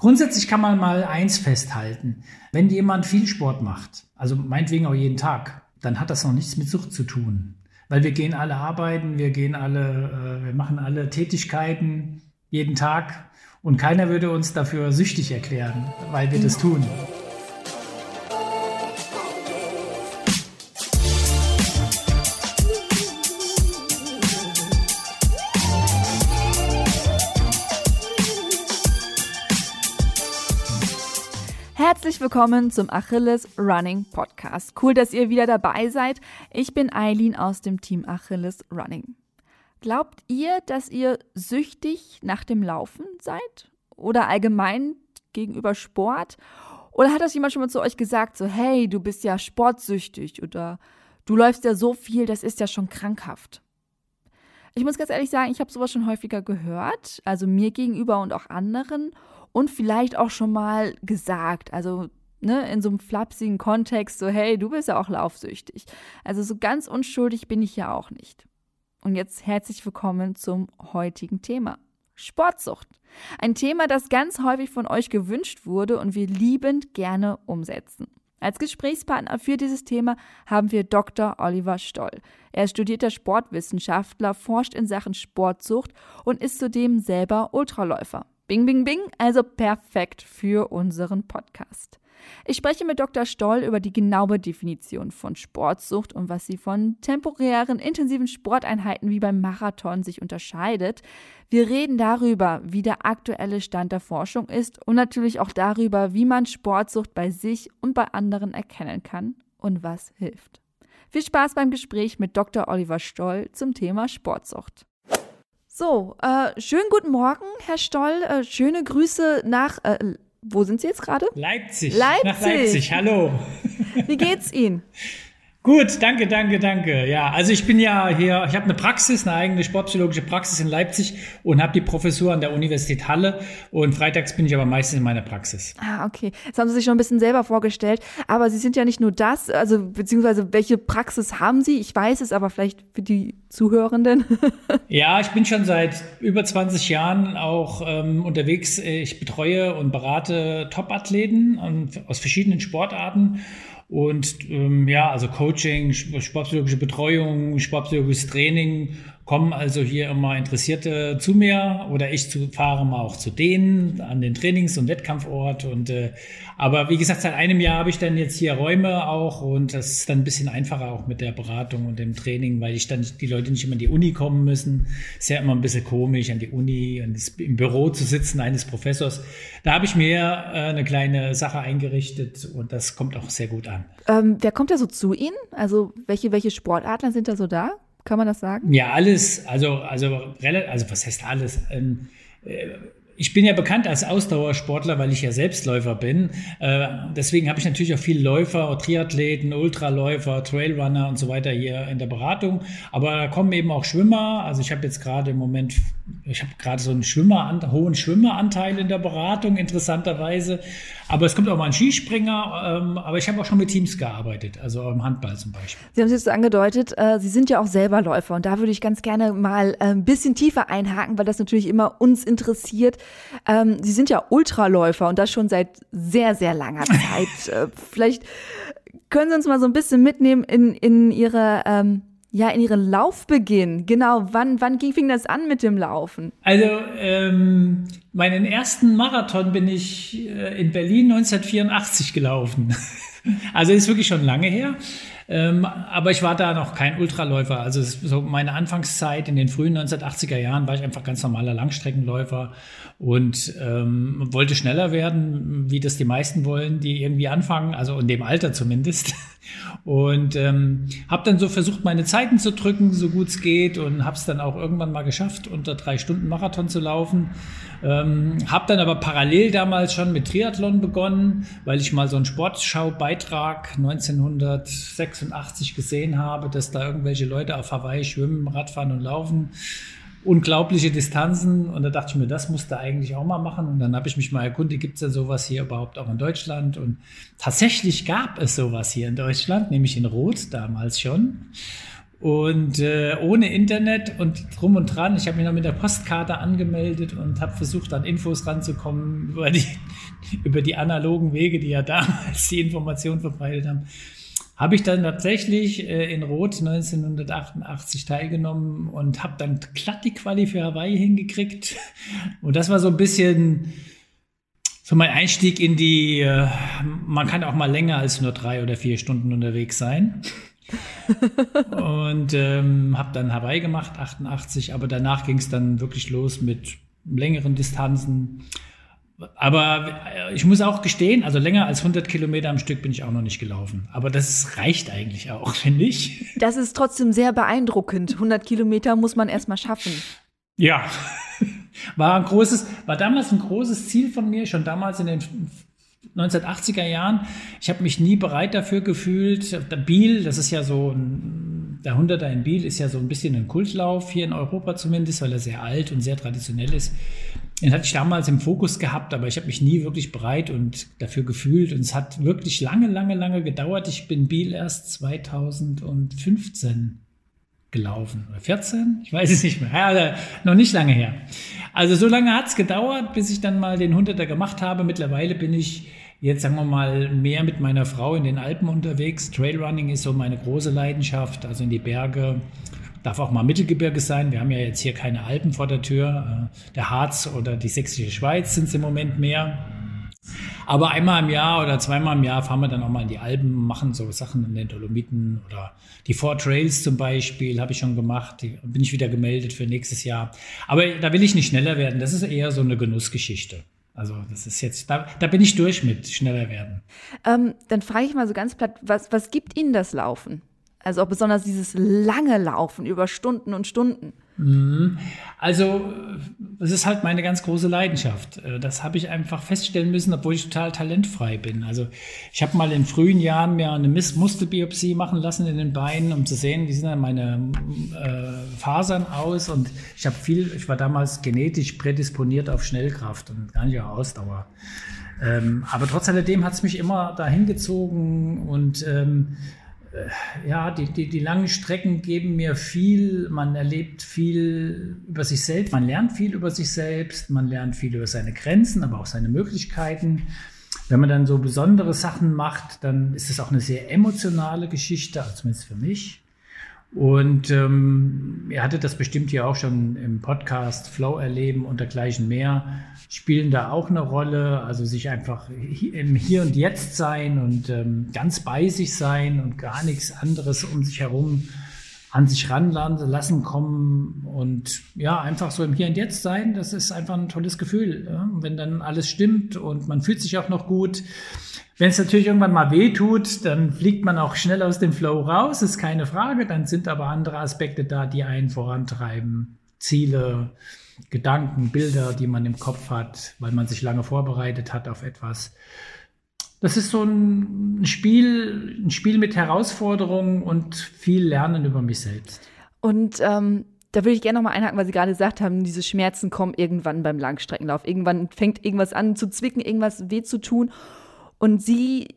Grundsätzlich kann man mal eins festhalten. Wenn jemand viel Sport macht, also meinetwegen auch jeden Tag, dann hat das noch nichts mit Sucht zu tun. Weil wir gehen alle arbeiten, wir gehen alle, äh, wir machen alle Tätigkeiten jeden Tag und keiner würde uns dafür süchtig erklären, weil wir das tun. Willkommen zum Achilles Running Podcast. Cool, dass ihr wieder dabei seid. Ich bin Eileen aus dem Team Achilles Running. Glaubt ihr, dass ihr süchtig nach dem Laufen seid? Oder allgemein gegenüber Sport? Oder hat das jemand schon mal zu euch gesagt, so, hey, du bist ja sportsüchtig oder du läufst ja so viel, das ist ja schon krankhaft? Ich muss ganz ehrlich sagen, ich habe sowas schon häufiger gehört, also mir gegenüber und auch anderen und vielleicht auch schon mal gesagt. Also ne, in so einem flapsigen Kontext, so hey, du bist ja auch laufsüchtig. Also so ganz unschuldig bin ich ja auch nicht. Und jetzt herzlich willkommen zum heutigen Thema. Sportsucht. Ein Thema, das ganz häufig von euch gewünscht wurde und wir liebend gerne umsetzen. Als Gesprächspartner für dieses Thema haben wir Dr. Oliver Stoll. Er ist studierter Sportwissenschaftler, forscht in Sachen Sportsucht und ist zudem selber Ultraläufer. Bing, bing, bing, also perfekt für unseren Podcast. Ich spreche mit Dr. Stoll über die genaue Definition von Sportsucht und was sie von temporären, intensiven Sporteinheiten wie beim Marathon sich unterscheidet. Wir reden darüber, wie der aktuelle Stand der Forschung ist und natürlich auch darüber, wie man Sportsucht bei sich und bei anderen erkennen kann und was hilft. Viel Spaß beim Gespräch mit Dr. Oliver Stoll zum Thema Sportsucht. So, äh, schönen guten Morgen, Herr Stoll. Äh, schöne Grüße nach, äh, wo sind Sie jetzt gerade? Leipzig. Leipzig. Nach Leipzig, hallo. Wie geht's Ihnen? Gut, danke, danke, danke. Ja, also ich bin ja hier, ich habe eine Praxis, eine eigene sportpsychologische Praxis in Leipzig und habe die Professur an der Universität Halle und freitags bin ich aber meistens in meiner Praxis. Ah, okay. Das haben Sie sich schon ein bisschen selber vorgestellt, aber Sie sind ja nicht nur das, also beziehungsweise welche Praxis haben Sie? Ich weiß es, aber vielleicht für die Zuhörenden. ja, ich bin schon seit über 20 Jahren auch ähm, unterwegs. Ich betreue und berate Top-Athleten aus verschiedenen Sportarten und ähm, ja, also Coaching, sportpsychologische Betreuung, sportpsychologisches Training kommen also hier immer Interessierte zu mir oder ich zu, fahre mal auch zu denen an den Trainings- und Wettkampfort. Und äh, aber wie gesagt, seit einem Jahr habe ich dann jetzt hier Räume auch und das ist dann ein bisschen einfacher auch mit der Beratung und dem Training, weil ich dann die Leute nicht immer in die Uni kommen müssen. Ist ja immer ein bisschen komisch, an die Uni, und im Büro zu sitzen eines Professors. Da habe ich mir äh, eine kleine Sache eingerichtet und das kommt auch sehr gut an. Ähm, wer kommt da so zu Ihnen? Also welche, welche Sportarten sind da so da? Kann man das sagen? Ja, alles, also, also, also was heißt alles? Ähm, äh, ich bin ja bekannt als Ausdauersportler, weil ich ja Selbstläufer bin. Äh, deswegen habe ich natürlich auch viele Läufer, Triathleten, Ultraläufer, Trailrunner und so weiter hier in der Beratung. Aber da kommen eben auch Schwimmer. Also ich habe jetzt gerade im Moment, ich habe gerade so einen Schwimmer, hohen Schwimmeranteil in der Beratung, interessanterweise. Aber es kommt auch mal ein Skispringer. Ähm, aber ich habe auch schon mit Teams gearbeitet, also im Handball zum Beispiel. Sie haben es jetzt angedeutet, äh, Sie sind ja auch selber Läufer. Und da würde ich ganz gerne mal äh, ein bisschen tiefer einhaken, weil das natürlich immer uns interessiert. Ähm, Sie sind ja Ultraläufer und das schon seit sehr, sehr langer Zeit. äh, vielleicht können Sie uns mal so ein bisschen mitnehmen in, in Ihre, ähm, ja, in Ihren Laufbeginn. Genau, wann, wann ging, fing das an mit dem Laufen? Also, ähm, meinen ersten Marathon bin ich äh, in Berlin 1984 gelaufen. also ist wirklich schon lange her. Ähm, aber ich war da noch kein Ultraläufer. Also so meine Anfangszeit in den frühen 1980er Jahren war ich einfach ganz normaler Langstreckenläufer und ähm, wollte schneller werden, wie das die meisten wollen, die irgendwie anfangen, also in dem Alter zumindest. Und ähm, habe dann so versucht, meine Zeiten zu drücken, so gut es geht und habe es dann auch irgendwann mal geschafft, unter drei Stunden Marathon zu laufen. Ähm, habe dann aber parallel damals schon mit Triathlon begonnen, weil ich mal so einen Sportschaubeitrag 1986 gesehen habe, dass da irgendwelche Leute auf Hawaii schwimmen, Radfahren und laufen unglaubliche Distanzen und da dachte ich mir, das musste eigentlich auch mal machen und dann habe ich mich mal erkundigt, gibt es denn sowas hier überhaupt auch in Deutschland und tatsächlich gab es sowas hier in Deutschland, nämlich in Rot damals schon und äh, ohne Internet und drum und dran. Ich habe mich noch mit der Postkarte angemeldet und habe versucht, an Infos ranzukommen über die, über die analogen Wege, die ja damals die Information verbreitet haben. Habe ich dann tatsächlich äh, in Rot 1988 teilgenommen und habe dann glatt die Quali für Hawaii hingekriegt. Und das war so ein bisschen so mein Einstieg in die, äh, man kann auch mal länger als nur drei oder vier Stunden unterwegs sein und ähm, habe dann Hawaii gemacht, 88, aber danach ging es dann wirklich los mit längeren Distanzen. Aber äh, ich muss auch gestehen, also länger als 100 Kilometer am Stück bin ich auch noch nicht gelaufen. Aber das reicht eigentlich auch, finde ich. Das ist trotzdem sehr beeindruckend. 100 Kilometer muss man erstmal schaffen. Ja, war ein großes, war damals ein großes Ziel von mir, schon damals in den 1980er Jahren. Ich habe mich nie bereit dafür gefühlt. Der Biel, das ist ja so ein, der Hunderter in Biel ist ja so ein bisschen ein Kultlauf hier in Europa zumindest, weil er sehr alt und sehr traditionell ist. Den hatte ich damals im Fokus gehabt, aber ich habe mich nie wirklich bereit und dafür gefühlt. Und es hat wirklich lange, lange, lange gedauert. Ich bin Biel erst 2015 gelaufen. Oder 14? Ich weiß es nicht mehr. Ja, also noch nicht lange her. Also so lange hat es gedauert, bis ich dann mal den Hunderter gemacht habe. Mittlerweile bin ich jetzt, sagen wir mal, mehr mit meiner Frau in den Alpen unterwegs. Trailrunning ist so meine große Leidenschaft, also in die Berge. Darf auch mal Mittelgebirge sein. Wir haben ja jetzt hier keine Alpen vor der Tür. Äh, der Harz oder die Sächsische Schweiz sind es im Moment mehr. Aber einmal im Jahr oder zweimal im Jahr fahren wir dann auch mal in die Alpen, machen so Sachen in den Dolomiten oder die Four Trails zum Beispiel habe ich schon gemacht. Die bin ich wieder gemeldet für nächstes Jahr. Aber da will ich nicht schneller werden. Das ist eher so eine Genussgeschichte. Also das ist jetzt, da, da bin ich durch mit schneller werden. Ähm, dann frage ich mal so ganz platt, was, was gibt Ihnen das Laufen? Also auch besonders dieses lange Laufen über Stunden und Stunden. Mhm. Also, es ist halt meine ganz große Leidenschaft. Äh, das habe ich einfach feststellen müssen, obwohl ich total talentfrei bin. Also, ich habe mal in frühen Jahren mir eine Muskelbiopsie machen lassen in den Beinen, um zu sehen, wie sehen dann meine äh, Fasern aus. Und ich habe viel, ich war damals genetisch prädisponiert auf Schnellkraft und gar nicht auf Ausdauer. Ähm, aber trotz alledem hat es mich immer dahin gezogen und ähm, äh, ja, die, die, die langen Strecken geben mir viel, man erlebt viel über sich selbst, man lernt viel über sich selbst, man lernt viel über seine Grenzen, aber auch seine Möglichkeiten. Wenn man dann so besondere Sachen macht, dann ist es auch eine sehr emotionale Geschichte, zumindest für mich. Und ähm, ihr hattet das bestimmt hier auch schon im Podcast Flow erleben und dergleichen mehr, spielen da auch eine Rolle. Also sich einfach im Hier und Jetzt sein und ähm, ganz bei sich sein und gar nichts anderes um sich herum an sich ranlassen kommen und ja, einfach so im Hier und Jetzt sein, das ist einfach ein tolles Gefühl. Ja? Wenn dann alles stimmt und man fühlt sich auch noch gut. Wenn es natürlich irgendwann mal weh tut, dann fliegt man auch schnell aus dem Flow raus, ist keine Frage. Dann sind aber andere Aspekte da, die einen vorantreiben. Ziele, Gedanken, Bilder, die man im Kopf hat, weil man sich lange vorbereitet hat auf etwas. Das ist so ein Spiel, ein Spiel mit Herausforderungen und viel Lernen über mich selbst. Und ähm, da würde ich gerne nochmal einhaken, weil Sie gerade gesagt haben, diese Schmerzen kommen irgendwann beim Langstreckenlauf. Irgendwann fängt irgendwas an zu zwicken, irgendwas weh zu tun. Und sie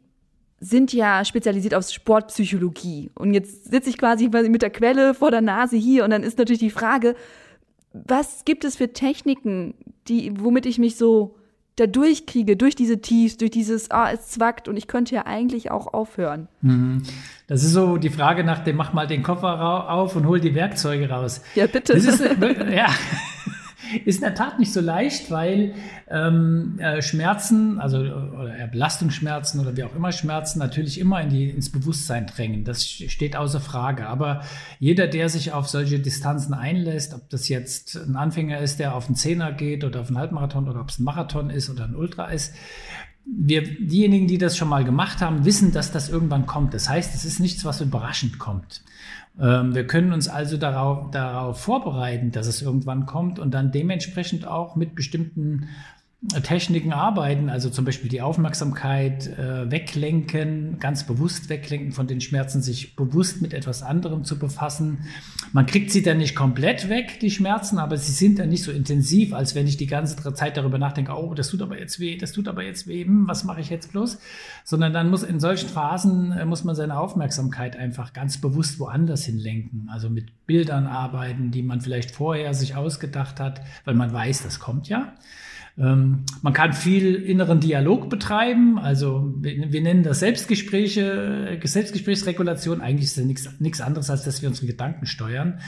sind ja spezialisiert auf Sportpsychologie. Und jetzt sitze ich quasi mit der Quelle vor der Nase hier und dann ist natürlich die Frage, was gibt es für Techniken, die, womit ich mich so da durchkriege, durch diese Tiefs, durch dieses, ah, es zwackt und ich könnte ja eigentlich auch aufhören. Mhm. Das ist so die Frage nach dem, mach mal den Koffer auf und hol die Werkzeuge raus. Ja, bitte. Das ist, ja. Ist in der Tat nicht so leicht, weil ähm, äh, Schmerzen, also oder Belastungsschmerzen oder wie auch immer Schmerzen natürlich immer in die, ins Bewusstsein drängen. Das steht außer Frage. Aber jeder, der sich auf solche Distanzen einlässt, ob das jetzt ein Anfänger ist, der auf einen Zehner geht oder auf einen Halbmarathon oder ob es ein Marathon ist oder ein Ultra ist, wir, diejenigen, die das schon mal gemacht haben, wissen, dass das irgendwann kommt. Das heißt, es ist nichts, was überraschend kommt. Ähm, wir können uns also darauf, darauf vorbereiten, dass es irgendwann kommt und dann dementsprechend auch mit bestimmten Techniken arbeiten, also zum Beispiel die Aufmerksamkeit äh, weglenken, ganz bewusst weglenken von den Schmerzen, sich bewusst mit etwas anderem zu befassen. Man kriegt sie dann nicht komplett weg, die Schmerzen, aber sie sind dann nicht so intensiv, als wenn ich die ganze Zeit darüber nachdenke, oh, das tut aber jetzt weh, das tut aber jetzt weh, hm, was mache ich jetzt bloß? Sondern dann muss in solchen Phasen, äh, muss man seine Aufmerksamkeit einfach ganz bewusst woanders hinlenken, also mit Bildern arbeiten, die man vielleicht vorher sich ausgedacht hat, weil man weiß, das kommt ja. Ähm, man kann viel inneren Dialog betreiben, also wir, wir nennen das Selbstgespräche, Selbstgesprächsregulation. Eigentlich ist das nichts anderes, als dass wir unsere Gedanken steuern.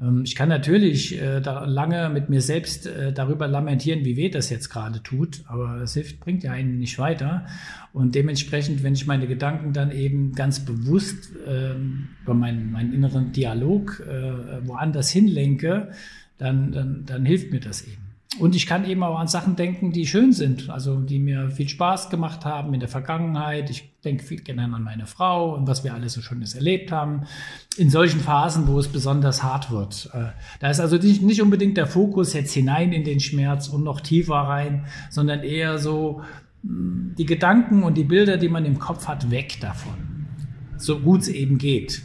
Ähm, ich kann natürlich äh, da lange mit mir selbst äh, darüber lamentieren, wie weh das jetzt gerade tut, aber es hilft, bringt ja einen nicht weiter. Und dementsprechend, wenn ich meine Gedanken dann eben ganz bewusst äh, über meinen, meinen inneren Dialog äh, woanders hinlenke, dann, dann, dann hilft mir das eben. Und ich kann eben auch an Sachen denken, die schön sind, also die mir viel Spaß gemacht haben in der Vergangenheit. Ich denke viel gerne an meine Frau und was wir alles so Schönes erlebt haben. In solchen Phasen, wo es besonders hart wird. Äh, da ist also nicht, nicht unbedingt der Fokus jetzt hinein in den Schmerz und noch tiefer rein, sondern eher so hm, die Gedanken und die Bilder, die man im Kopf hat, weg davon. So gut es eben geht.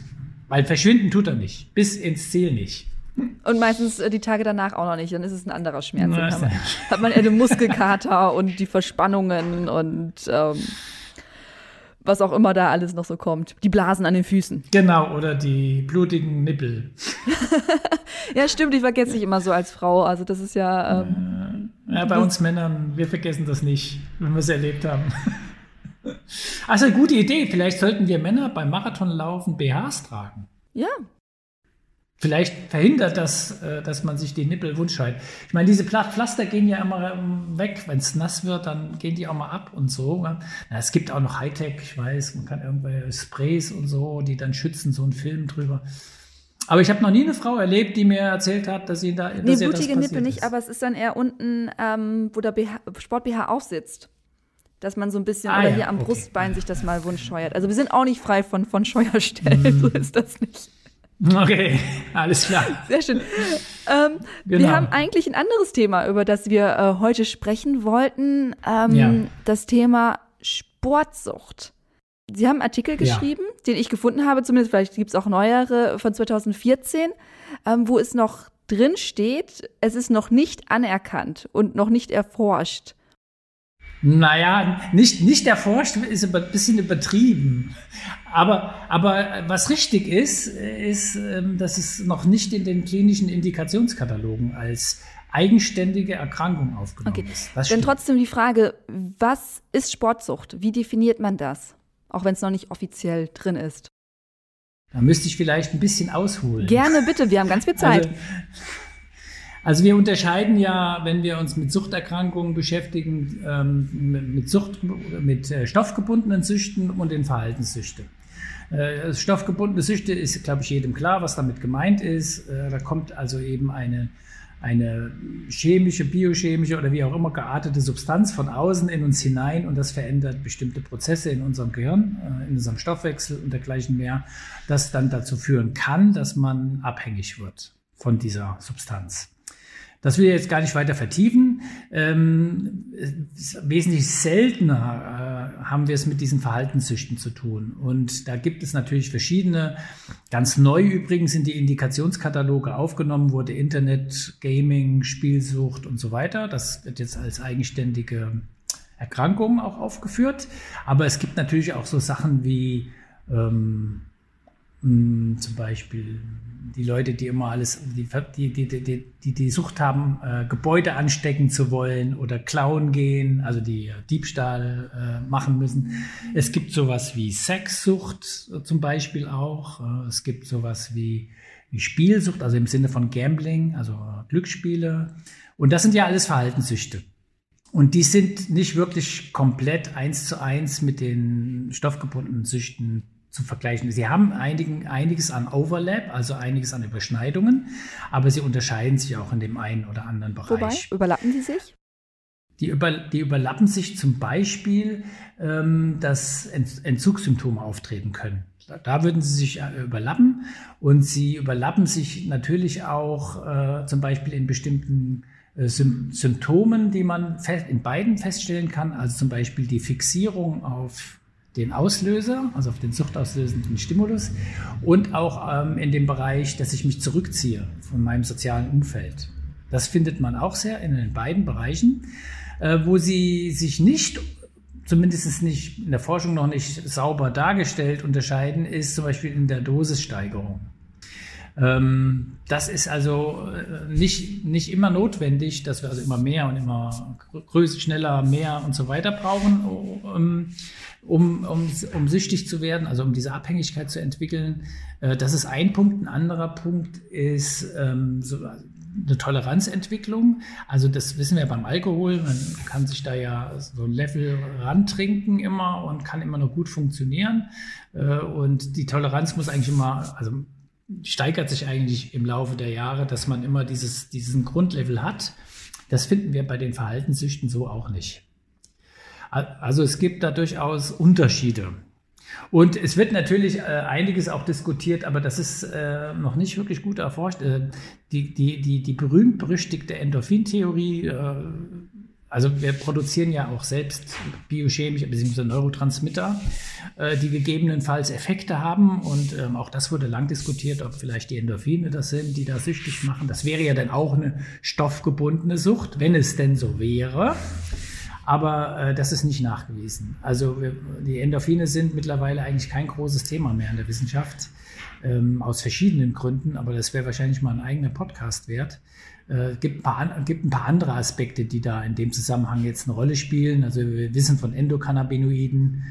Weil verschwinden tut er nicht. Bis ins Ziel nicht. Und meistens äh, die Tage danach auch noch nicht, dann ist es ein anderer Schmerz. Dann hat man, hat man den Muskelkater und die Verspannungen und ähm, was auch immer da alles noch so kommt. Die Blasen an den Füßen. Genau, oder die blutigen Nippel. ja, stimmt, ich vergesse dich immer so als Frau. Also das ist ja. Ähm, ja, bei uns Männern, wir vergessen das nicht, wenn wir es erlebt haben. Also gute Idee. Vielleicht sollten wir Männer beim Marathonlaufen BHs tragen. Ja, Vielleicht verhindert das, äh, dass man sich die Nippel wundscheit. Ich meine, diese Pflaster gehen ja immer ähm, weg. Wenn es nass wird, dann gehen die auch mal ab und so. Na, es gibt auch noch Hightech, ich weiß, man kann irgendwelche Sprays und so, die dann schützen, so einen Film drüber. Aber ich habe noch nie eine Frau erlebt, die mir erzählt hat, dass sie da. Nee, dass blutige Nippel nicht, aber es ist dann eher unten, ähm, wo der Sport-BH aufsitzt. Dass man so ein bisschen, ah, oder ja, hier am okay. Brustbein sich das mal wundscheuert. Also wir sind auch nicht frei von, von Scheuerstellen, mm. so ist das nicht. Okay, alles klar. Sehr schön. Ähm, genau. Wir haben eigentlich ein anderes Thema, über das wir äh, heute sprechen wollten. Ähm, ja. Das Thema Sportsucht. Sie haben einen Artikel geschrieben, ja. den ich gefunden habe, zumindest vielleicht gibt es auch neuere von 2014, ähm, wo es noch drin steht, es ist noch nicht anerkannt und noch nicht erforscht. Naja, nicht, nicht erforscht ist ein bisschen übertrieben. Aber, aber was richtig ist, ist, ähm, dass es noch nicht in den klinischen Indikationskatalogen als eigenständige Erkrankung aufgenommen okay. ist. Das Denn trotzdem die Frage, was ist Sportsucht? Wie definiert man das? Auch wenn es noch nicht offiziell drin ist. Da müsste ich vielleicht ein bisschen ausholen. Gerne, bitte, wir haben ganz viel Zeit. Also, also wir unterscheiden ja, wenn wir uns mit Suchterkrankungen beschäftigen, ähm, mit, Sucht, mit äh, stoffgebundenen Süchten und den Verhaltenssüchten. Äh, stoffgebundene Süchte ist, glaube ich, jedem klar, was damit gemeint ist. Äh, da kommt also eben eine, eine chemische, biochemische oder wie auch immer geartete Substanz von außen in uns hinein und das verändert bestimmte Prozesse in unserem Gehirn, äh, in unserem Stoffwechsel und dergleichen mehr, das dann dazu führen kann, dass man abhängig wird von dieser Substanz. Das will ich jetzt gar nicht weiter vertiefen. Ähm, wesentlich seltener äh, haben wir es mit diesen Verhaltenssüchten zu tun. Und da gibt es natürlich verschiedene. Ganz neu übrigens sind die Indikationskataloge aufgenommen, wurde Internet, Gaming, Spielsucht und so weiter. Das wird jetzt als eigenständige Erkrankung auch aufgeführt. Aber es gibt natürlich auch so Sachen wie ähm, hm, zum Beispiel die Leute, die immer alles, die die, die, die, die Sucht haben, äh, Gebäude anstecken zu wollen oder klauen gehen, also die äh, Diebstahl äh, machen müssen. Es gibt sowas wie Sexsucht äh, zum Beispiel auch. Äh, es gibt sowas wie, wie Spielsucht, also im Sinne von Gambling, also Glücksspiele. Und das sind ja alles Verhaltenssüchte. Und die sind nicht wirklich komplett eins zu eins mit den stoffgebundenen Süchten zu vergleichen. Sie haben einigen, einiges an Overlap, also einiges an Überschneidungen, aber sie unterscheiden sich auch in dem einen oder anderen Bereich. Wobei, überlappen sie sich? Die, über, die überlappen sich zum Beispiel, ähm, dass Entzugssymptome auftreten können. Da, da würden sie sich äh, überlappen und sie überlappen sich natürlich auch äh, zum Beispiel in bestimmten äh, Symptomen, die man in beiden feststellen kann, also zum Beispiel die Fixierung auf den Auslöser, also auf den suchtauslösenden Stimulus und auch ähm, in dem Bereich, dass ich mich zurückziehe von meinem sozialen Umfeld. Das findet man auch sehr in den beiden Bereichen, äh, wo sie sich nicht, zumindest nicht in der Forschung noch nicht sauber dargestellt unterscheiden, ist zum Beispiel in der Dosissteigerung. Ähm, das ist also äh, nicht, nicht immer notwendig, dass wir also immer mehr und immer größer, schneller, mehr und so weiter brauchen, um, um, um, um süchtig zu werden, also um diese Abhängigkeit zu entwickeln. Äh, das ist ein Punkt. Ein anderer Punkt ist ähm, so eine Toleranzentwicklung. Also das wissen wir beim Alkohol. Man kann sich da ja so ein Level rantrinken immer und kann immer noch gut funktionieren. Äh, und die Toleranz muss eigentlich immer, also steigert sich eigentlich im Laufe der Jahre, dass man immer dieses, diesen Grundlevel hat. Das finden wir bei den Verhaltenssüchten so auch nicht. Also es gibt da durchaus Unterschiede. Und es wird natürlich äh, einiges auch diskutiert, aber das ist äh, noch nicht wirklich gut erforscht. Äh, die, die, die, die berühmt-berüchtigte Endorphintheorie äh, also wir produzieren ja auch selbst biochemische bzw. Neurotransmitter, äh, die gegebenenfalls Effekte haben. Und ähm, auch das wurde lang diskutiert, ob vielleicht die Endorphine das sind, die da süchtig machen. Das wäre ja dann auch eine stoffgebundene Sucht, wenn es denn so wäre. Aber äh, das ist nicht nachgewiesen. Also wir, die Endorphine sind mittlerweile eigentlich kein großes Thema mehr in der Wissenschaft, ähm, aus verschiedenen Gründen. Aber das wäre wahrscheinlich mal ein eigener Podcast wert. Äh, gibt, ein paar, gibt ein paar andere Aspekte, die da in dem Zusammenhang jetzt eine Rolle spielen. Also wir wissen von Endokannabinoiden,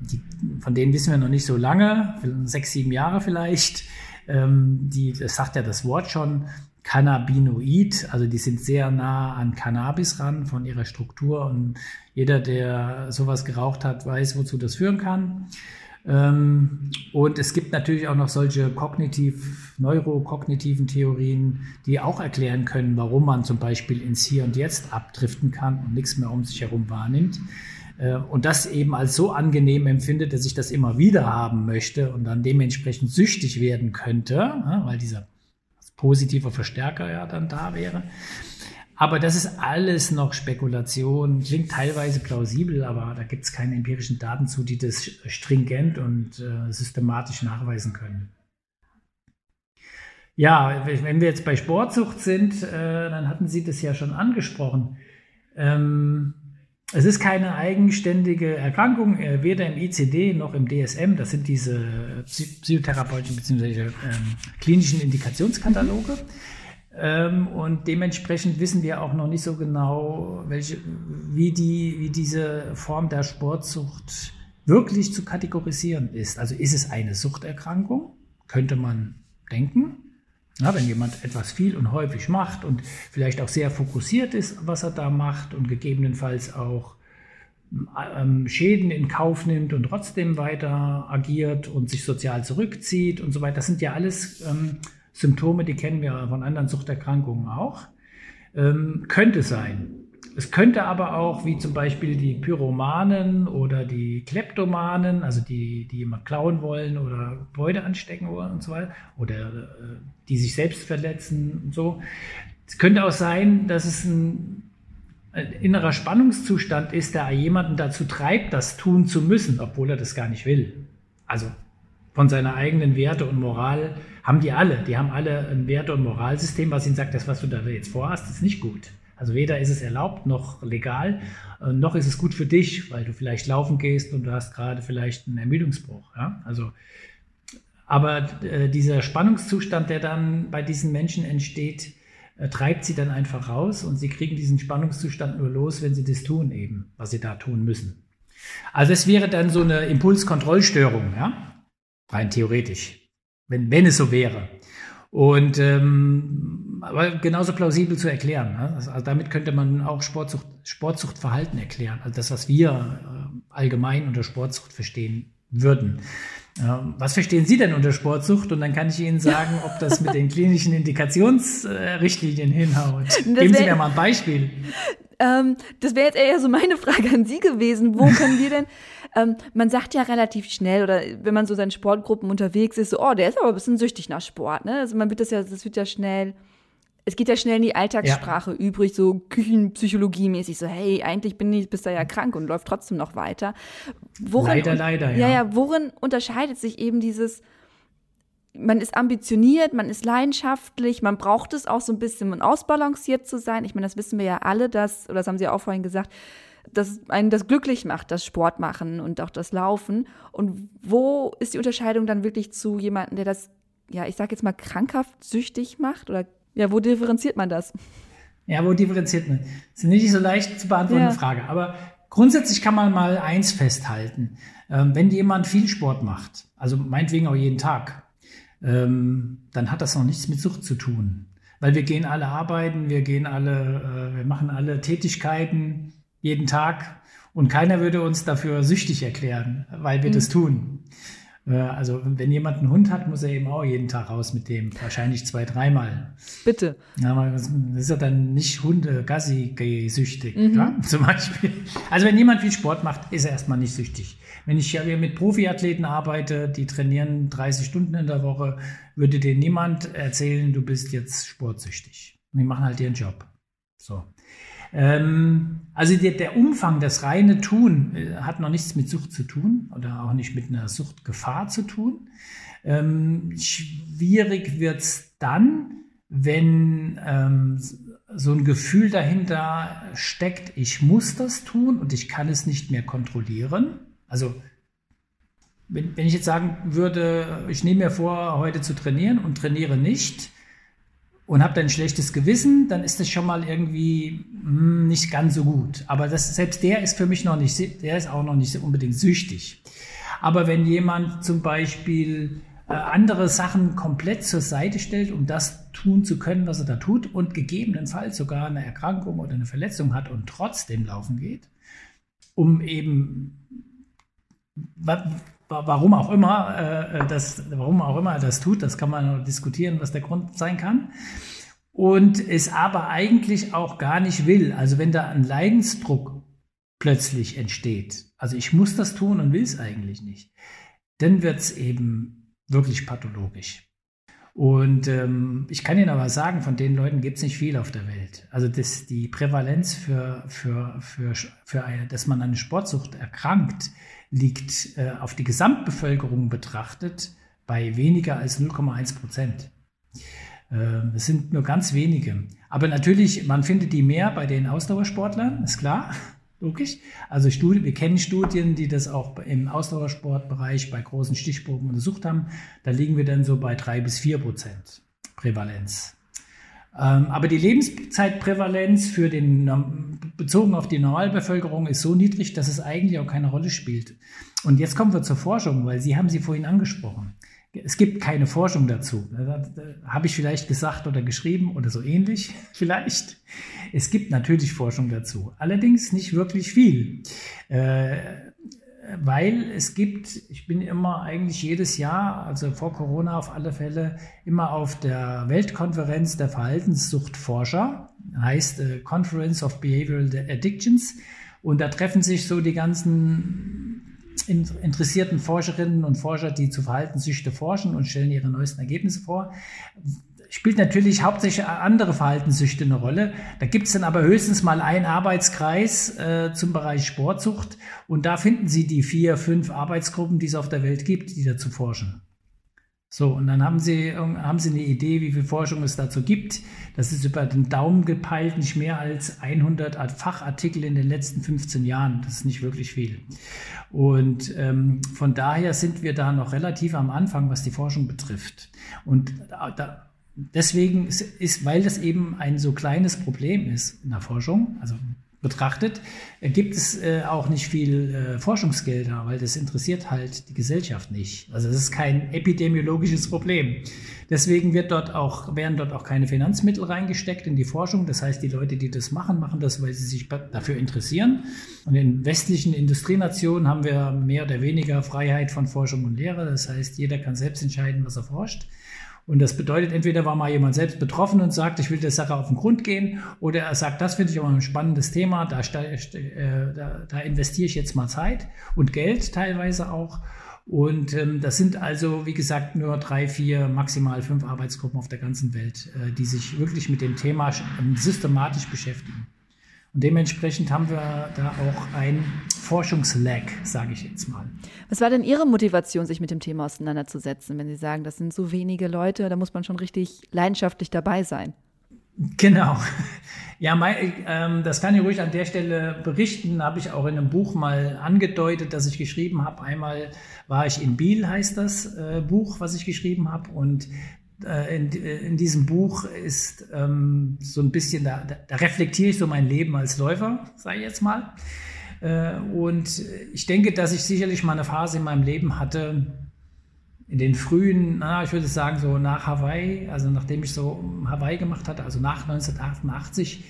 die, von denen wissen wir noch nicht so lange, sechs, sieben Jahre vielleicht. Ähm, die, das sagt ja das Wort schon, Cannabinoid, also die sind sehr nah an Cannabis ran von ihrer Struktur und jeder, der sowas geraucht hat, weiß, wozu das führen kann. Ähm, und es gibt natürlich auch noch solche kognitiv, neurokognitiven Theorien, die auch erklären können, warum man zum Beispiel ins Hier und Jetzt abdriften kann und nichts mehr um sich herum wahrnimmt. Äh, und das eben als so angenehm empfindet, dass ich das immer wieder haben möchte und dann dementsprechend süchtig werden könnte, weil dieser positive Verstärker ja dann da wäre. Aber das ist alles noch Spekulation, klingt teilweise plausibel, aber da gibt es keine empirischen Daten zu, die das stringent und äh, systematisch nachweisen können. Ja, wenn wir jetzt bei Sportsucht sind, äh, dann hatten Sie das ja schon angesprochen. Ähm, es ist keine eigenständige Erkrankung, äh, weder im ICD noch im DSM. Das sind diese psychotherapeutischen bzw. Ähm, klinischen Indikationskataloge. Mhm. Ähm, und dementsprechend wissen wir auch noch nicht so genau, welche, wie, die, wie diese Form der Sportsucht wirklich zu kategorisieren ist. Also ist es eine Suchterkrankung? Könnte man denken. Ja, wenn jemand etwas viel und häufig macht und vielleicht auch sehr fokussiert ist, was er da macht und gegebenenfalls auch ähm, Schäden in Kauf nimmt und trotzdem weiter agiert und sich sozial zurückzieht und so weiter. Das sind ja alles ähm, Symptome, die kennen wir von anderen Suchterkrankungen auch. Ähm, könnte sein. Es könnte aber auch, wie zum Beispiel die Pyromanen oder die Kleptomanen, also die, die immer klauen wollen oder Gebäude anstecken wollen und so weiter, oder äh, die sich selbst verletzen und so. Es könnte auch sein, dass es ein, innerer Spannungszustand ist, der jemanden dazu treibt, das tun zu müssen, obwohl er das gar nicht will. Also von seiner eigenen Werte und Moral haben die alle. Die haben alle ein Werte- und Moralsystem, was ihnen sagt, das, was du da jetzt vorhast, ist nicht gut. Also weder ist es erlaubt noch legal, äh, noch ist es gut für dich, weil du vielleicht laufen gehst und du hast gerade vielleicht einen Ermüdungsbruch. Ja? Also, aber äh, dieser Spannungszustand, der dann bei diesen Menschen entsteht, äh, treibt sie dann einfach raus und sie kriegen diesen Spannungszustand nur los, wenn sie das tun eben, was sie da tun müssen. Also es wäre dann so eine Impulskontrollstörung, ja? Rein theoretisch. Wenn, wenn es so wäre. Und ähm, aber genauso plausibel zu erklären. Ne? Also, also, damit könnte man auch Sportsucht, Sportsuchtverhalten erklären. Also das, was wir äh, allgemein unter Sportsucht verstehen würden. Was verstehen Sie denn unter Sportsucht? Und dann kann ich Ihnen sagen, ob das mit den klinischen Indikationsrichtlinien hinhaut. Geben Sie mir mal ein Beispiel. Ähm, das wäre jetzt eher so meine Frage an Sie gewesen. Wo können wir denn, ähm, man sagt ja relativ schnell, oder wenn man so in Sportgruppen unterwegs ist, so, oh, der ist aber ein bisschen süchtig nach Sport, ne? Also man wird das ja, das wird ja schnell es geht ja schnell in die Alltagssprache ja. übrig, so Küchenpsychologie-mäßig, so, hey, eigentlich bin ich, bist du ja krank und läuft trotzdem noch weiter. Worin, leider, leider, ja. Ja, ja, worin unterscheidet sich eben dieses, man ist ambitioniert, man ist leidenschaftlich, man braucht es auch so ein bisschen, um ausbalanciert zu sein. Ich meine, das wissen wir ja alle, dass, oder das haben Sie ja auch vorhin gesagt, dass einen das glücklich macht, das Sport machen und auch das Laufen. Und wo ist die Unterscheidung dann wirklich zu jemandem, der das, ja, ich sag jetzt mal, krankhaft süchtig macht oder ja, wo differenziert man das? Ja, wo differenziert man? Das ist eine nicht so leicht zu beantwortende ja. Frage. Aber grundsätzlich kann man mal eins festhalten. Ähm, wenn jemand viel Sport macht, also meinetwegen auch jeden Tag, ähm, dann hat das noch nichts mit Sucht zu tun. Weil wir gehen alle arbeiten, wir gehen alle, äh, wir machen alle Tätigkeiten jeden Tag und keiner würde uns dafür süchtig erklären, weil wir mhm. das tun. Also wenn jemand einen Hund hat, muss er eben auch jeden Tag raus mit dem, wahrscheinlich zwei, dreimal. Bitte. Ja, das ist ja dann nicht Hunde-Gassi-süchtig, mhm. ja, zum Beispiel. Also wenn jemand viel Sport macht, ist er erstmal nicht süchtig. Wenn ich ja mit Profiathleten arbeite, die trainieren 30 Stunden in der Woche, würde dir niemand erzählen, du bist jetzt sportsüchtig. Und die machen halt ihren Job. So. Ähm, also der, der, Umfang, das reine Tun äh, hat noch nichts mit Sucht zu tun oder auch nicht mit einer Suchtgefahr zu tun. Ähm, schwierig wird es dann, wenn ähm, so ein Gefühl dahinter steckt, ich muss das tun und ich kann es nicht mehr kontrollieren. Also wenn, wenn ich jetzt sagen würde, ich nehme mir vor, heute zu trainieren und trainiere nicht, und habe dann ein schlechtes Gewissen, dann ist das schon mal irgendwie mh, hm, nicht ganz so gut. Aber das, selbst der ist für mich noch nicht, der ist auch noch nicht unbedingt süchtig. Aber wenn jemand zum Beispiel äh, andere Sachen komplett zur Seite stellt, um das tun zu können, was er da tut und gegebenenfalls sogar eine Erkrankung oder eine Verletzung hat und trotzdem laufen geht, um eben warum auch immer äh, das, warum auch immer er das tut, das kann man diskutieren, was der Grund sein kann. Und es aber eigentlich auch gar nicht will. Also wenn da ein Leidensdruck plötzlich entsteht, also ich muss das tun und will es eigentlich nicht, dann wird es eben wirklich pathologisch. Und ähm, ich kann Ihnen aber sagen, von den Leuten gibt es nicht viel auf der Welt. Also das, die Prävalenz für, für, für, für eine, dass man an Sportsucht erkrankt, liegt äh, auf die Gesamtbevölkerung betrachtet bei weniger als 0,1 Prozent. Äh, das sind nur ganz wenige. Aber natürlich, man findet die mehr bei den Ausdauersportlern, ist klar, logisch. Also Studien, wir kennen Studien, die das auch im Ausdauersportbereich bei großen Stichproben untersucht haben. Da liegen wir dann so bei drei bis vier Prozent Prävalenz. Ähm, aber die Lebenszeitprävalenz für den, bezogen auf die Normalbevölkerung ist so niedrig, dass es eigentlich auch keine Rolle spielt. Und jetzt kommen wir zur Forschung, weil Sie haben sie vorhin angesprochen. Es gibt keine Forschung dazu. Habe ich vielleicht gesagt oder geschrieben oder so ähnlich vielleicht. Es gibt natürlich Forschung dazu, allerdings nicht wirklich viel. Weil es gibt, ich bin immer eigentlich jedes Jahr, also vor Corona auf alle Fälle, immer auf der Weltkonferenz der Verhaltenssuchtforscher, heißt äh, Conference of Behavioral Addictions. Und da treffen sich so die ganzen interessierten Forscherinnen und Forscher, die zu Verhaltenssüchte forschen und stellen ihre neuesten Ergebnisse vor spielt natürlich hauptsächlich andere Verhaltenssüchte eine Rolle. Da gibt es dann aber höchstens mal einen Arbeitskreis äh, zum Bereich Sportsucht und da finden Sie die vier, fünf Arbeitsgruppen, die es auf der Welt gibt, die dazu forschen. So, und dann haben Sie, haben Sie eine Idee, wie viel Forschung es dazu gibt. Das ist über den Daumen gepeilt, nicht mehr als 100 Fachartikel in den letzten 15 Jahren. Das ist nicht wirklich viel. Und ähm, von daher sind wir da noch relativ am Anfang, was die Forschung betrifft. Und da, deswegen ist, weil das eben ein so kleines Problem ist in der Forschung, also betrachtet, gibt es äh, auch nicht viel äh, Forschungsgelder, weil das interessiert halt die Gesellschaft nicht. Also es ist kein epidemiologisches Problem. Deswegen wird dort auch, werden dort auch keine Finanzmittel reingesteckt in die Forschung. Das heißt, die Leute, die das machen, machen das, weil sie sich dafür interessieren. Und in westlichen Industrienationen haben wir mehr oder weniger Freiheit von Forschung und Lehre. Das heißt, jeder kann selbst entscheiden, was er forscht. Und das bedeutet, entweder war mal jemand selbst betroffen und sagt, ich will der Sache auf den Grund gehen, oder er sagt, das finde ich aber ein spannendes Thema, da, äh, da, da investiere ich jetzt mal Zeit und Geld teilweise auch. Und ähm, das sind also, wie gesagt, nur drei, vier, maximal fünf Arbeitsgruppen auf der ganzen Welt, äh, die sich wirklich mit dem Thema ähm, systematisch beschäftigen. Und dementsprechend haben wir da auch ein Forschungslag, sage ich jetzt mal. Was war denn Ihre Motivation, sich mit dem Thema auseinanderzusetzen, wenn Sie sagen, das sind so wenige Leute, da muss man schon richtig leidenschaftlich dabei sein? Genau. Ja, mein, ähm, das kann ich ruhig an der Stelle berichten. Habe ich auch in einem Buch mal angedeutet, dass ich geschrieben habe. Einmal war ich in Biel, heißt das äh, Buch, was ich geschrieben habe. Und in, in, diesem Buch ist ähm, so ein bisschen, da, da, reflektiere ich so mein Leben als Läufer, sage ich jetzt mal. Äh, und ich denke, dass ich sicherlich mal eine Phase in meinem Leben hatte, in den frühen, na, ich würde sagen, so nach Hawaii, also nachdem ich so Hawaii gemacht hatte, also nach 1988,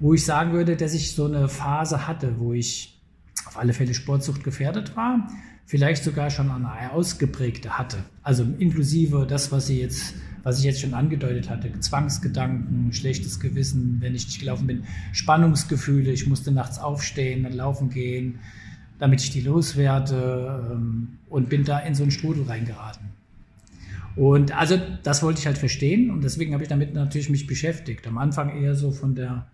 wo ich sagen würde, dass ich so eine Phase hatte, wo ich auf alle Fälle Sportsucht gefährdet war, vielleicht sogar schon eine ausgeprägte hatte. Also inklusive das, was sie jetzt, was ich jetzt schon angedeutet hatte, Zwangsgedanken, schlechtes Gewissen, wenn ich nicht gelaufen bin, Spannungsgefühle, ich musste nachts aufstehen, dann laufen gehen, damit ich die loswerde ähm, und bin da in so einen Strudel reingeraten. Und also das wollte ich halt verstehen und deswegen habe ich damit natürlich mich beschäftigt. Am Anfang eher so von der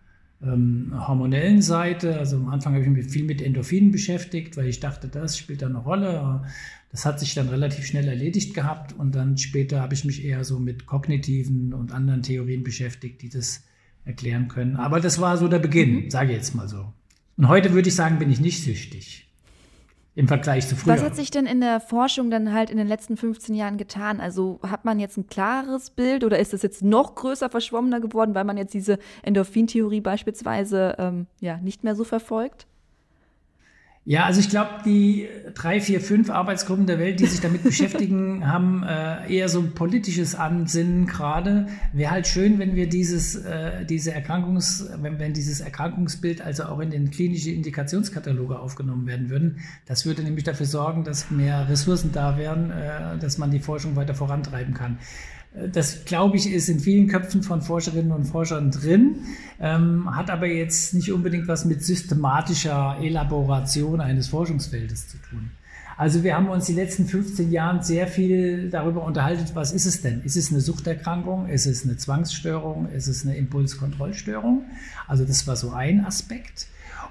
ähm, hormonellen Seite. Also am Anfang habe ich mich viel mit Endorphinen beschäftigt, weil ich dachte, das spielt da eine Rolle. Das hat sich dann relativ schnell erledigt gehabt und dann später habe ich mich eher so mit kognitiven und anderen Theorien beschäftigt, die das erklären können. Aber das war so der Beginn, mhm. sage ich jetzt mal so. Und heute würde ich sagen, bin ich nicht süchtig im Vergleich zu früher. Was hat sich denn in der Forschung dann halt in den letzten 15 Jahren getan? Also hat man jetzt ein klares Bild oder ist es jetzt noch größer verschwommener geworden, weil man jetzt diese Endorphintheorie beispielsweise ähm, ja, nicht mehr so verfolgt? Ja, also ich glaube, die drei, vier, fünf Arbeitsgruppen der Welt, die sich damit beschäftigen, haben äh, eher so ein politisches Ansinnen gerade. Wäre halt schön, wenn wir dieses, äh, diese Erkrankungs, wenn, wenn dieses Erkrankungsbild also auch in den klinischen Indikationskataloge aufgenommen werden würden. Das würde nämlich dafür sorgen, dass mehr Ressourcen da wären, äh, dass man die Forschung weiter vorantreiben kann. Das, glaube ich, ist in vielen Köpfen von Forscherinnen und Forschern drin, ähm, hat aber jetzt nicht unbedingt was mit systematischer Elaboration eines Forschungsfeldes zu tun. Also wir haben uns die letzten 15 Jahren sehr viel darüber unterhalten, was ist es denn? Ist es eine Suchterkrankung? Ist es eine Zwangsstörung? Ist es eine Impulskontrollstörung? Also das war so ein Aspekt.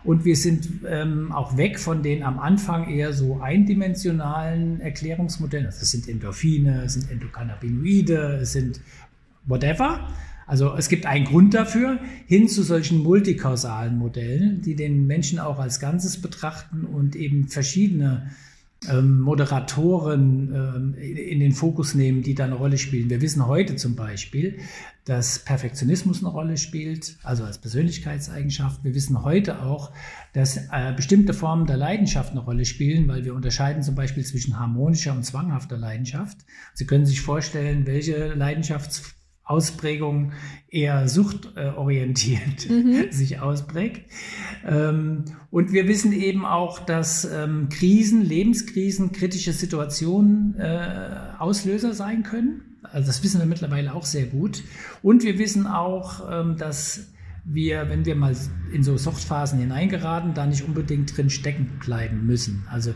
Und wir sind ähm, auch weg von den am Anfang eher so eindimensionalen Erklärungsmodellen. Also es sind Endorphine, es sind Endokannabinoide, es sind whatever. Also es gibt einen Grund dafür, hin zu solchen multikausalen Modellen, die den Menschen auch als Ganzes betrachten und eben verschiedene ähm, Moderatoren ähm, in den Fokus nehmen, die da eine Rolle spielen. Wir wissen heute zum Beispiel, dass Perfektionismus eine Rolle spielt, also als Persönlichkeitseigenschaft. Wir wissen heute auch, dass äh, bestimmte Formen der Leidenschaft eine Rolle spielen, weil wir unterscheiden zum Beispiel zwischen harmonischer und zwanghafter Leidenschaft. Sie können sich vorstellen, welche Leidenschafts Ausprägung eher suchtorientiert mhm. sich ausprägt. Ähm, und wir wissen eben auch, dass ähm, Krisen, Lebenskrisen, kritische Situationen äh, Auslöser sein können. Also das wissen wir mittlerweile auch sehr gut. Und wir wissen auch, ähm, dass wir, wenn wir mal in so Suchtphasen hineingeraten, da nicht unbedingt drin stecken bleiben müssen. Also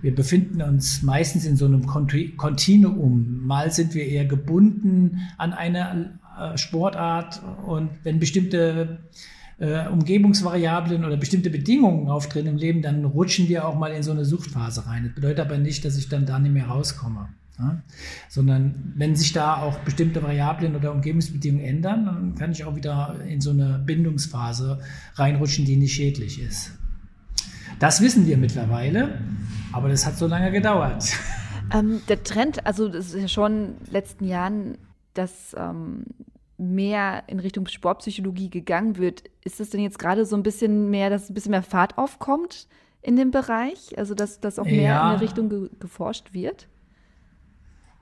wir befinden uns meistens in so einem Kontinuum. Mal sind wir eher gebunden an eine äh, Sportart und wenn bestimmte äh, Umgebungsvariablen oder bestimmte Bedingungen auftreten im Leben, dann rutschen wir auch mal in so eine Suchtphase rein. Das bedeutet aber nicht, dass ich dann da nicht mehr rauskomme. Ja? Sondern wenn sich da auch bestimmte Variablen oder Umgebungsbedingungen ändern, dann kann ich auch wieder in so eine Bindungsphase reinrutschen, die nicht schädlich ist. Das wissen wir mittlerweile, aber das hat so lange gedauert. Ähm, der Trend, also das ist ja schon in den letzten Jahren, dass ähm, mehr in Richtung Sportpsychologie gegangen wird. Ist es denn jetzt gerade so ein bisschen mehr, dass ein bisschen mehr Fahrt aufkommt in dem Bereich? Also dass, dass auch mehr ja. in der Richtung ge geforscht wird?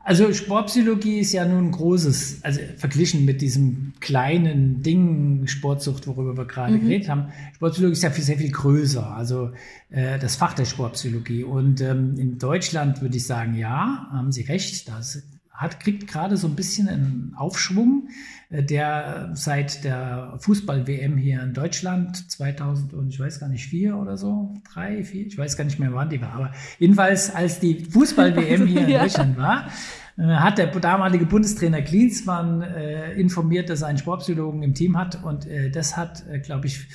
Also Sportpsychologie ist ja nun ein großes, also verglichen mit diesem kleinen Ding Sportsucht, worüber wir gerade mhm. geredet haben. Sportpsychologie ist ja viel, sehr viel größer, also äh, das Fach der Sportpsychologie. Und ähm, in Deutschland würde ich sagen, ja, haben Sie recht, das hat, kriegt gerade so ein bisschen einen Aufschwung, äh, der seit der Fußball-WM hier in Deutschland 2000 und ich weiß gar nicht, vier oder so, drei, vier, ich weiß gar nicht mehr, wann die war, aber jedenfalls als die Fußball-WM hier in ja. Deutschland war, äh, hat der damalige Bundestrainer Klinsmann äh, informiert, dass er einen Sportpsychologen im Team hat und äh, das hat, äh, glaube ich,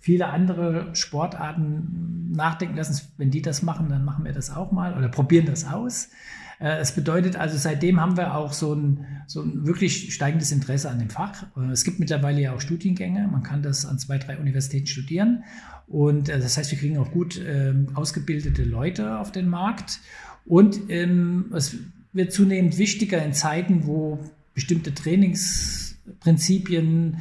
viele andere Sportarten nachdenken lassen. Wenn die das machen, dann machen wir das auch mal oder probieren das aus. Äh, es bedeutet also, seitdem haben wir auch so ein, so ein wirklich steigendes Interesse an dem Fach. Äh, es gibt mittlerweile ja auch Studiengänge. Man kann das an zwei, drei Universitäten studieren. Und äh, das heißt, wir kriegen auch gut ähm, ausgebildete Leute auf den Markt. Und ähm, es wird zunehmend wichtiger in Zeiten, wo bestimmte Trainingsprinzipien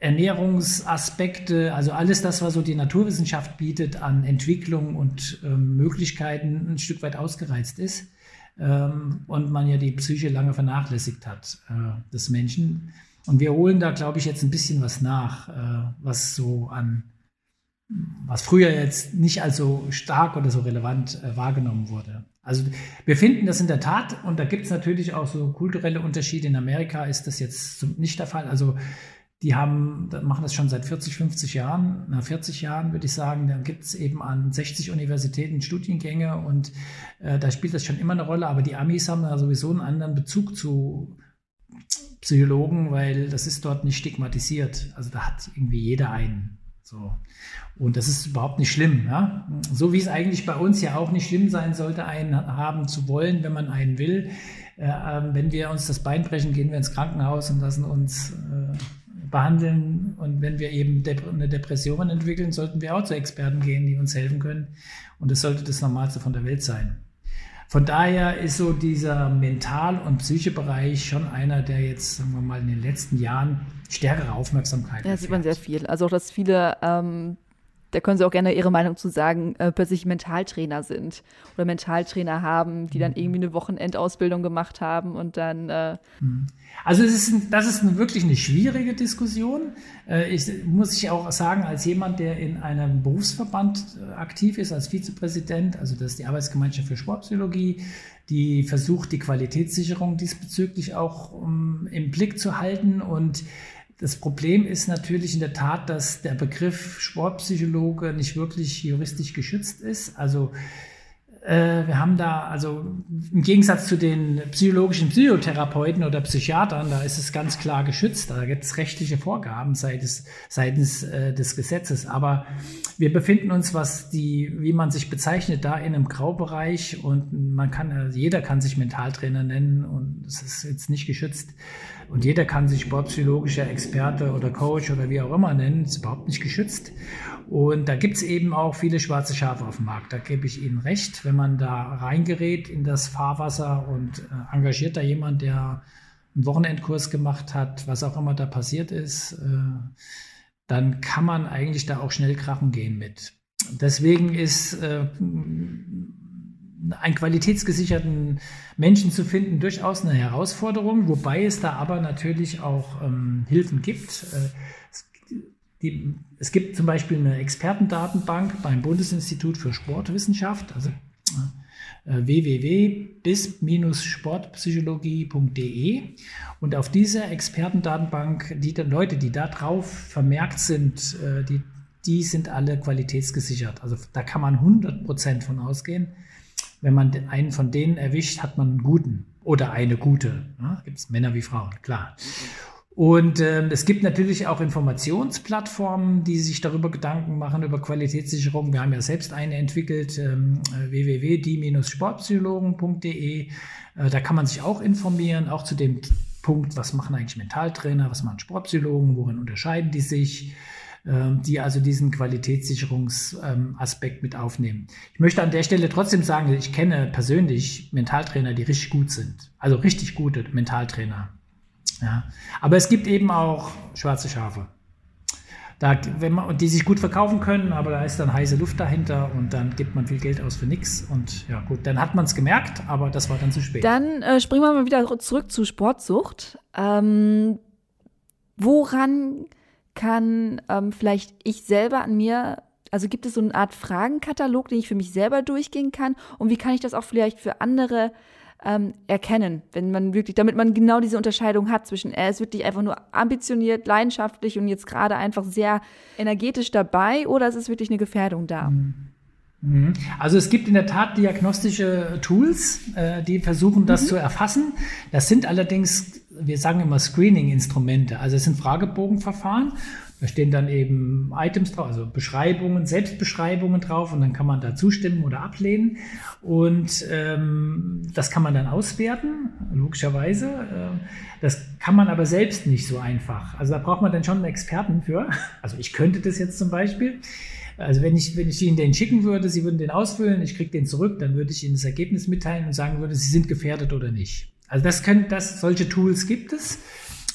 Ernährungsaspekte, also alles das, was so die Naturwissenschaft bietet an Entwicklung und ähm, Möglichkeiten, ein Stück weit ausgereizt ist ähm, und man ja die Psyche lange vernachlässigt hat äh, des Menschen. Und wir holen da, glaube ich, jetzt ein bisschen was nach, äh, was so an, was früher jetzt nicht als so stark oder so relevant äh, wahrgenommen wurde. Also wir finden das in der Tat, und da gibt es natürlich auch so kulturelle Unterschiede. In Amerika ist das jetzt nicht der Fall. Also die haben, machen das schon seit 40, 50 Jahren, na 40 Jahren würde ich sagen. Da gibt es eben an 60 Universitäten Studiengänge und äh, da spielt das schon immer eine Rolle. Aber die Amis haben da sowieso einen anderen Bezug zu Psychologen, weil das ist dort nicht stigmatisiert. Also da hat irgendwie jeder einen. So. Und das ist überhaupt nicht schlimm. Ja? So wie es eigentlich bei uns ja auch nicht schlimm sein sollte, einen haben zu wollen, wenn man einen will. Äh, ähm, wenn wir uns das Bein brechen, gehen wir ins Krankenhaus und lassen uns äh, behandeln. Und wenn wir eben eine Depression entwickeln, sollten wir auch zu Experten gehen, die uns helfen können. Und das sollte das Normalste von der Welt sein. Von daher ist so dieser Mental- und Psychebereich schon einer, der jetzt, sagen wir mal, in den letzten Jahren stärkere Aufmerksamkeit hat. Ja, sieht man sehr viel. Also auch, dass viele ähm, da können Sie auch gerne Ihre Meinung zu sagen, äh, plötzlich Mentaltrainer sind oder Mentaltrainer haben, die dann mhm. irgendwie eine Wochenendausbildung gemacht haben und dann. Äh mhm. also es ist, das ist wirklich eine schwierige Diskussion. Äh, ich muss ich auch sagen, als jemand, der in einem Berufsverband äh, aktiv ist, als Vizepräsident, also das ist die Arbeitsgemeinschaft für Sportpsychologie, die versucht, die Qualitätssicherung diesbezüglich auch um, im Blick zu halten und das Problem ist natürlich in der Tat, dass der Begriff Sportpsychologe nicht wirklich juristisch geschützt ist. Also äh, wir haben da, also im Gegensatz zu den psychologischen Psychotherapeuten oder Psychiatern, da ist es ganz klar geschützt. Da gibt es rechtliche Vorgaben seitens, seitens äh, des Gesetzes. Aber wir befinden uns, was die, wie man sich bezeichnet, da in einem Graubereich und man kann, jeder kann sich Mentaltrainer nennen und es ist jetzt nicht geschützt. Und jeder kann sich sportpsychologischer Experte oder Coach oder wie auch immer nennen, ist überhaupt nicht geschützt. Und da gibt es eben auch viele schwarze Schafe auf dem Markt. Da gebe ich Ihnen recht. Wenn man da reingerät in das Fahrwasser und äh, engagiert da jemand, der einen Wochenendkurs gemacht hat, was auch immer da passiert ist, äh, dann kann man eigentlich da auch schnell krachen gehen mit. Deswegen ist äh, einen qualitätsgesicherten Menschen zu finden durchaus eine Herausforderung, wobei es da aber natürlich auch ähm, Hilfen gibt. Äh, die, es gibt zum Beispiel eine Expertendatenbank beim Bundesinstitut für Sportwissenschaft, also äh, www.bis-sportpsychologie.de und auf dieser Expertendatenbank, die Leute, die da drauf vermerkt sind, äh, die, die sind alle qualitätsgesichert. Also da kann man 100 Prozent von ausgehen. Wenn man einen von denen erwischt, hat man einen guten oder eine gute. Ja, Gibt es Männer wie Frauen, klar. Und äh, es gibt natürlich auch Informationsplattformen, die sich darüber Gedanken machen, über Qualitätssicherung. Wir haben ja selbst eine entwickelt, ähm, www.die-sportpsychologen.de. Äh, da kann man sich auch informieren, auch zu dem Punkt, was machen eigentlich Mentaltrainer, was machen Sportpsychologen, worin unterscheiden die sich, die also diesen Qualitätssicherungsaspekt ähm, mit aufnehmen. Ich möchte an der Stelle trotzdem sagen, ich kenne persönlich Mentaltrainer, die richtig gut sind. Also richtig gute Mentaltrainer. Ja. Aber es gibt eben auch schwarze Schafe. Da, wenn man, die sich gut verkaufen können, aber da ist dann heiße Luft dahinter und dann gibt man viel Geld aus für nichts. Und ja, gut, dann hat man es gemerkt, aber das war dann zu spät. Dann äh, springen wir mal wieder zurück zu Sportsucht. Ähm, woran kann ähm, vielleicht ich selber an mir, also gibt es so eine Art Fragenkatalog, den ich für mich selber durchgehen kann? Und wie kann ich das auch vielleicht für andere ähm, erkennen, wenn man wirklich, damit man genau diese Unterscheidung hat zwischen, er ist wirklich einfach nur ambitioniert, leidenschaftlich und jetzt gerade einfach sehr energetisch dabei oder ist es wirklich eine Gefährdung da? Mhm. Mhm. Also es gibt in der Tat diagnostische Tools, äh, die versuchen, das mhm. zu erfassen. Das sind allerdings, wir sagen immer Screening-Instrumente. Also es sind Fragebogenverfahren. Da stehen dann eben Items drauf, also Beschreibungen, Selbstbeschreibungen drauf und dann kann man da zustimmen oder ablehnen. Und ähm, das kann man dann auswerten, logischerweise. Äh, das kann man aber selbst nicht so einfach. Also da braucht man dann schon einen Experten für. Also ich könnte das jetzt zum Beispiel. Also wenn ich, wenn ich Ihnen den schicken würde, Sie würden den ausfüllen, ich kriege den zurück, dann würde ich Ihnen das Ergebnis mitteilen und sagen würde, Sie sind gefährdet oder nicht. Also das können, das, solche Tools gibt es.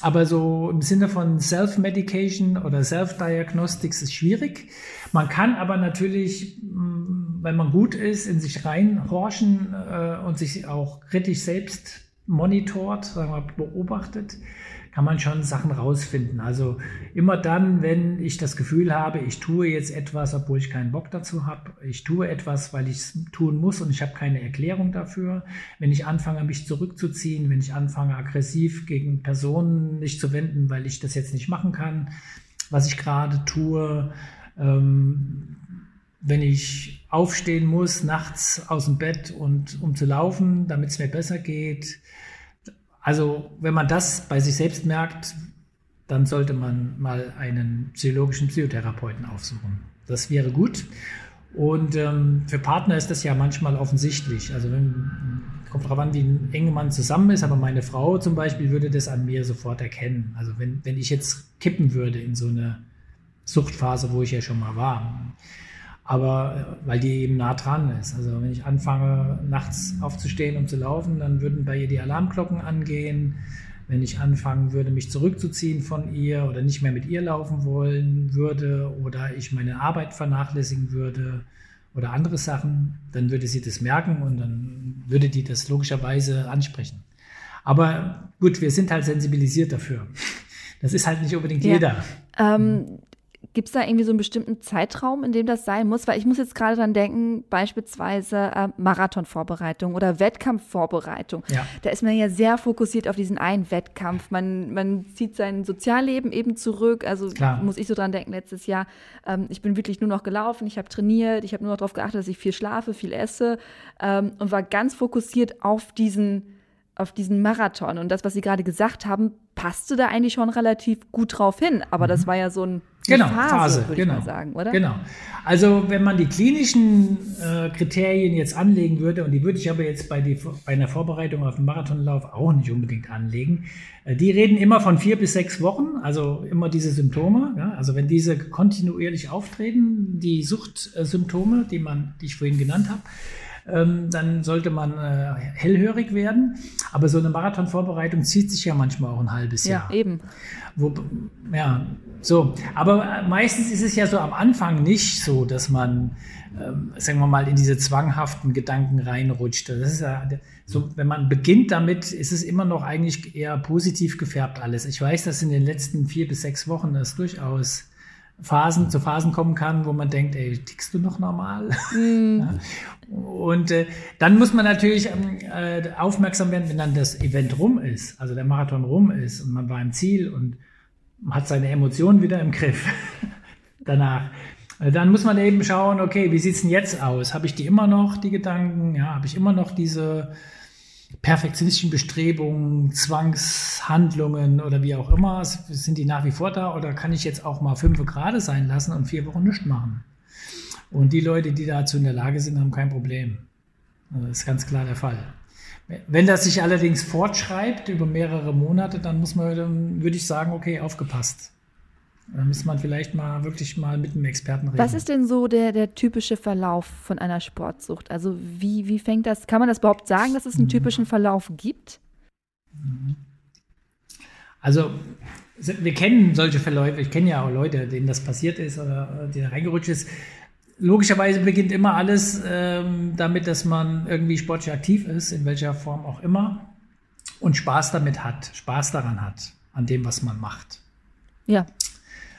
Aber so im Sinne von Self-Medication oder Self-Diagnostics ist schwierig. Man kann aber natürlich, mm, wenn man gut ist, in sich reinhorchen äh, und sich auch kritisch selbst monitort, sagen wir, beobachtet, kann man schon Sachen rausfinden. Also immer dann, wenn ich das Gefühl habe, ich tue jetzt etwas, obwohl ich keinen Bock dazu habe, ich tue etwas, weil ich es tun muss und ich habe keine Erklärung dafür, wenn ich anfange, mich zurückzuziehen, wenn ich anfange, aggressiv gegen Personen nicht zu wenden, weil ich das jetzt nicht machen kann, was ich gerade tue, ähm, wenn ich aufstehen muss, nachts aus dem Bett und um zu laufen, damit es mir besser geht, also wenn man das bei sich selbst merkt, dann sollte man mal einen psychologischen Psychotherapeuten aufsuchen. Das wäre gut. Und ähm, für Partner ist das ja manchmal offensichtlich. Also wenn, kommt darauf an, wie eng man zusammen ist, aber meine Frau zum Beispiel würde das an mir sofort erkennen. Also wenn, wenn ich jetzt kippen würde in so eine Suchtphase, wo ich ja schon mal war, aber weil die eben nah dran ist. Also wenn ich anfange, nachts aufzustehen und zu laufen, dann würden bei ihr die Alarmglocken angehen. Wenn ich anfangen würde, mich zurückzuziehen von ihr oder nicht mehr mit ihr laufen wollen würde oder ich meine Arbeit vernachlässigen würde oder andere Sachen, dann würde sie das merken und dann würde die das logischerweise ansprechen. Aber gut, wir sind halt sensibilisiert dafür. Das ist halt nicht unbedingt ja. jeder. Ähm, Gibt es da irgendwie so einen bestimmten Zeitraum, in dem das sein muss? Weil ich muss jetzt gerade dran denken, beispielsweise äh, Marathonvorbereitung oder Wettkampfvorbereitung. Ja. Da ist man ja sehr fokussiert auf diesen einen Wettkampf. Man, man zieht sein Sozialleben eben zurück. Also Klar. muss ich so dran denken, letztes Jahr, ähm, ich bin wirklich nur noch gelaufen, ich habe trainiert, ich habe nur noch darauf geachtet, dass ich viel schlafe, viel esse ähm, und war ganz fokussiert auf diesen auf diesen Marathon. Und das, was Sie gerade gesagt haben, passte da eigentlich schon relativ gut drauf hin. Aber mhm. das war ja so ein genau, Phase, Phase würde genau. ich mal sagen, oder? Genau. Also wenn man die klinischen äh, Kriterien jetzt anlegen würde, und die würde ich aber jetzt bei, die, bei einer Vorbereitung auf den Marathonlauf auch nicht unbedingt anlegen, äh, die reden immer von vier bis sechs Wochen, also immer diese Symptome. Ja? Also wenn diese kontinuierlich auftreten, die Suchtsymptome, die man, die ich vorhin genannt habe, ähm, dann sollte man äh, hellhörig werden. Aber so eine Marathonvorbereitung zieht sich ja manchmal auch ein halbes Jahr. Ja, eben. Wo, ja, so. Aber meistens ist es ja so am Anfang nicht so, dass man, ähm, sagen wir mal, in diese zwanghaften Gedanken reinrutscht. Das ist ja so, wenn man beginnt damit, ist es immer noch eigentlich eher positiv gefärbt alles. Ich weiß, dass in den letzten vier bis sechs Wochen das durchaus Phasen zu Phasen kommen kann, wo man denkt, ey, tickst du noch normal? Mm. Ja. Und äh, dann muss man natürlich ähm, äh, aufmerksam werden, wenn dann das Event rum ist, also der Marathon rum ist und man war im Ziel und hat seine Emotionen wieder im Griff danach. Äh, dann muss man eben schauen, okay, wie sieht's denn jetzt aus? Habe ich die immer noch, die Gedanken? Ja, habe ich immer noch diese perfektionistischen Bestrebungen, Zwangshandlungen oder wie auch immer, sind die nach wie vor da oder kann ich jetzt auch mal fünf Grad sein lassen und vier Wochen nichts machen? Und die Leute, die dazu in der Lage sind, haben kein Problem. Also das ist ganz klar der Fall. Wenn das sich allerdings fortschreibt über mehrere Monate, dann muss man, dann würde ich sagen, okay, aufgepasst. Da muss man vielleicht mal wirklich mal mit einem Experten reden. Was ist denn so der, der typische Verlauf von einer Sportsucht? Also wie, wie fängt das, kann man das überhaupt sagen, dass es einen mhm. typischen Verlauf gibt? Mhm. Also wir kennen solche Verläufe, ich kenne ja auch Leute, denen das passiert ist oder die da reingerutscht ist. Logischerweise beginnt immer alles ähm, damit, dass man irgendwie sportlich aktiv ist, in welcher Form auch immer, und Spaß damit hat, Spaß daran hat, an dem, was man macht. Ja.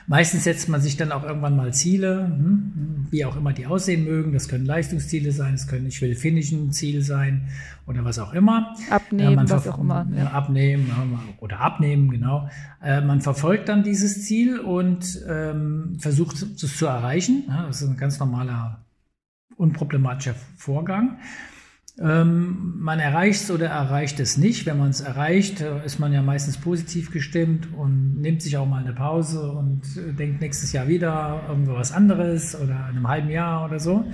Meistens setzt man sich dann auch irgendwann mal Ziele, hm, wie auch immer die aussehen mögen. Das können Leistungsziele sein, es können, ich will finnischen Ziel sein oder was auch immer. Abnehmen, äh, was auch immer. Ja. Abnehmen oder abnehmen, genau. Äh, man verfolgt dann dieses Ziel und ähm, versucht es zu erreichen. Ja, das ist ein ganz normaler, unproblematischer Vorgang. Ähm, man erreicht es oder erreicht es nicht. Wenn man es erreicht, äh, ist man ja meistens positiv gestimmt und nimmt sich auch mal eine Pause und äh, denkt nächstes Jahr wieder irgendwas anderes oder in einem halben Jahr oder so.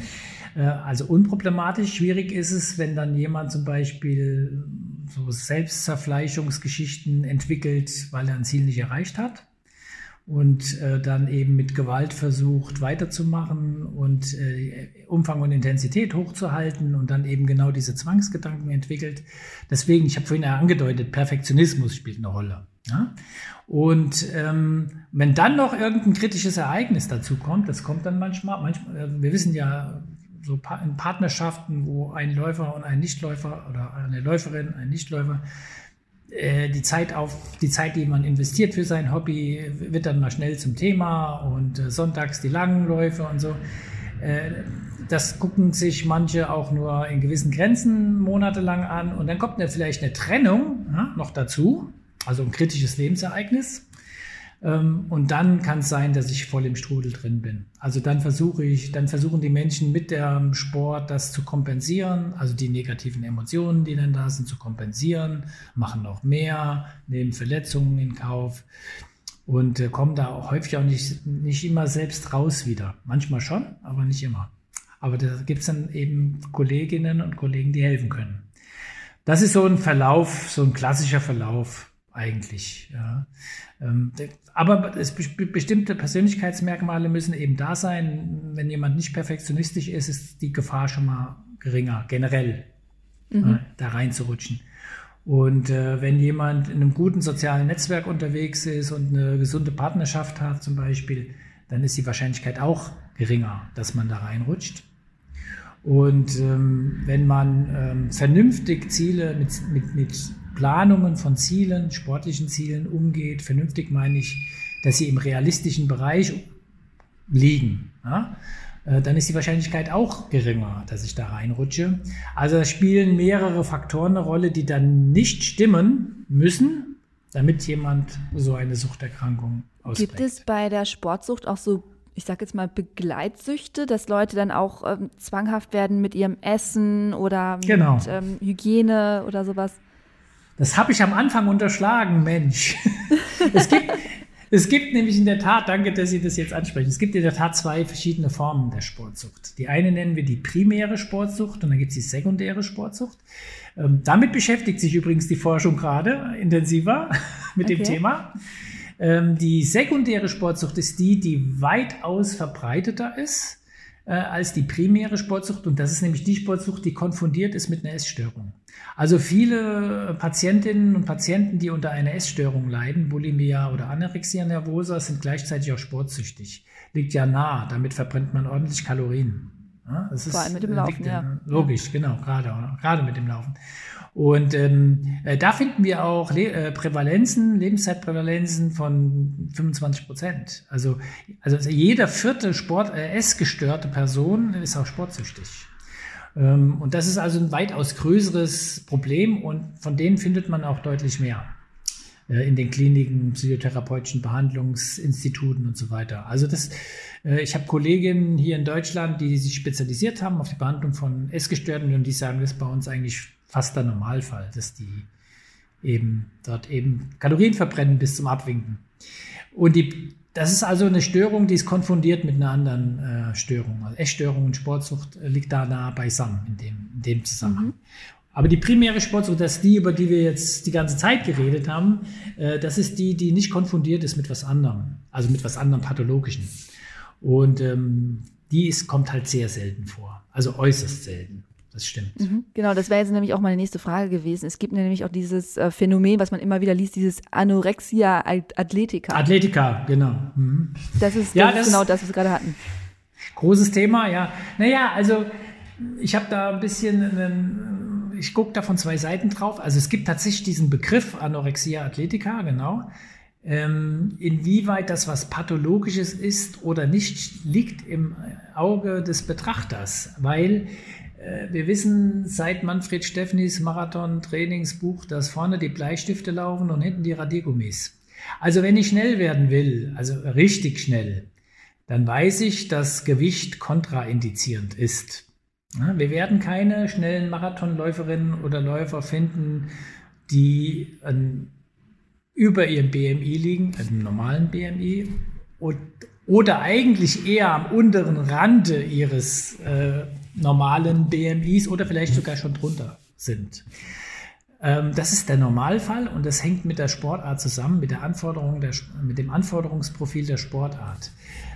Äh, also unproblematisch. Schwierig ist es, wenn dann jemand zum Beispiel so Selbstzerfleischungsgeschichten entwickelt, weil er ein Ziel nicht erreicht hat und äh, dann eben mit Gewalt versucht weiterzumachen und äh, Umfang und Intensität hochzuhalten und dann eben genau diese Zwangsgedanken entwickelt. Deswegen, ich habe vorhin ja angedeutet, Perfektionismus spielt eine Rolle. Ja? Und ähm, wenn dann noch irgendein kritisches Ereignis dazu kommt, das kommt dann manchmal, manchmal, äh, wir wissen ja, so in Partnerschaften, wo ein Läufer und ein Nichtläufer oder eine Läuferin, ein Nichtläufer die Zeit auf, die Zeit, die man investiert für sein Hobby, wird dann mal schnell zum Thema und äh, sonntags die langen Läufe und so. Äh, das gucken sich manche auch nur in gewissen Grenzen monatelang an und dann kommt dann vielleicht eine Trennung ja, noch dazu, also ein kritisches Lebensereignis. Ähm, und dann kann es sein, dass ich voll im Strudel drin bin. Also dann versuche ich, dann versuchen die Menschen mit dem Sport das zu kompensieren, also die negativen Emotionen, die dann da sind, zu kompensieren, machen noch mehr, nehmen Verletzungen in Kauf und äh, kommen da auch häufig auch nicht, nicht immer selbst raus wieder. Manchmal schon, aber nicht immer. Aber da gibt es dann eben Kolleginnen und Kollegen, die helfen können. Das ist so ein Verlauf, so ein klassischer Verlauf eigentlich. Ja. Aber es, bestimmte Persönlichkeitsmerkmale müssen eben da sein. Wenn jemand nicht perfektionistisch ist, ist die Gefahr schon mal geringer, generell mhm. äh, da reinzurutschen. Und äh, wenn jemand in einem guten sozialen Netzwerk unterwegs ist und eine gesunde Partnerschaft hat zum Beispiel, dann ist die Wahrscheinlichkeit auch geringer, dass man da reinrutscht. Und ähm, wenn man ähm, vernünftig Ziele mit, mit, mit Planungen von Zielen, sportlichen Zielen umgeht. Vernünftig meine ich, dass sie im realistischen Bereich liegen. Ja? Äh, dann ist die Wahrscheinlichkeit auch geringer, dass ich da reinrutsche. Also da spielen mehrere Faktoren eine Rolle, die dann nicht stimmen müssen, damit jemand so eine Suchterkrankung ausprägt. Gibt es bei der Sportsucht auch so, ich sage jetzt mal, Begleitsüchte, dass Leute dann auch ähm, zwanghaft werden mit ihrem Essen oder genau. mit ähm, Hygiene oder sowas? Das habe ich am Anfang unterschlagen, Mensch. es, gibt, es gibt nämlich in der Tat, danke, dass Sie das jetzt ansprechen, es gibt in der Tat zwei verschiedene Formen der Sportsucht. Die eine nennen wir die primäre Sportsucht und dann gibt es die sekundäre Sportsucht. Ähm, damit beschäftigt sich übrigens die Forschung gerade intensiver mit okay. dem Thema. Ähm, die sekundäre Sportsucht ist die, die weitaus verbreiteter ist äh, als die primäre Sportsucht. Und das ist nämlich die Sportsucht, die konfundiert ist mit einer Essstörung. Also viele Patientinnen und Patienten, die unter einer Essstörung leiden, Bulimia oder Anorexia nervosa, sind gleichzeitig auch sportsüchtig. Liegt ja nah, damit verbrennt man ordentlich Kalorien. Ja, das Vor allem mit dem Laufen, ja. Logisch, genau, gerade, gerade mit dem Laufen. Und ähm, äh, da finden wir auch Le äh, Prävalenzen, Lebenszeitprävalenzen von 25 Prozent. Also, also jeder vierte Sport, äh, essgestörte Person ist auch sportsüchtig. Ähm, und das ist also ein weitaus größeres Problem und von denen findet man auch deutlich mehr äh, in den Kliniken, psychotherapeutischen Behandlungsinstituten und so weiter. Also das, ich habe Kolleginnen hier in Deutschland, die sich spezialisiert haben auf die Behandlung von Essgestörten und die sagen, das ist bei uns eigentlich fast der Normalfall, dass die eben dort eben Kalorien verbrennen bis zum Abwinken. Und die das ist also eine Störung, die ist konfundiert mit einer anderen äh, Störung. Also Essstörung und Sportsucht äh, liegt da nah beisammen in dem, in dem Zusammenhang. Mhm. Aber die primäre Sportsucht, das ist die, über die wir jetzt die ganze Zeit geredet haben, äh, das ist die, die nicht konfundiert ist mit was anderem, also mit was anderem pathologischen. Und ähm, die ist, kommt halt sehr selten vor, also äußerst selten das stimmt. Mhm, genau, das wäre jetzt nämlich auch meine nächste Frage gewesen. Es gibt nämlich auch dieses äh, Phänomen, was man immer wieder liest, dieses Anorexia Athletica. Athletica, genau. Mhm. Das ist, ja, das, das ist genau das, was wir gerade hatten. Großes Thema, ja. Naja, also ich habe da ein bisschen, einen, ich gucke da von zwei Seiten drauf. Also es gibt tatsächlich diesen Begriff Anorexia Athletica, genau. Ähm, inwieweit das was Pathologisches ist oder nicht, liegt im Auge des Betrachters, weil äh, wir wissen seit Manfred Steffnis Marathon-Trainingsbuch, dass vorne die Bleistifte laufen und hinten die Radiergummis. Also wenn ich schnell werden will, also richtig schnell, dann weiß ich, dass Gewicht kontraindizierend ist. Wir werden keine schnellen Marathonläuferinnen oder Läufer finden, die über ihrem BMI liegen, also einem normalen BMI, und, oder eigentlich eher am unteren Rande ihres äh, normalen BMIs oder vielleicht sogar schon drunter sind. Ähm, das ist der Normalfall und das hängt mit der Sportart zusammen, mit, der Anforderung der, mit dem Anforderungsprofil der Sportart.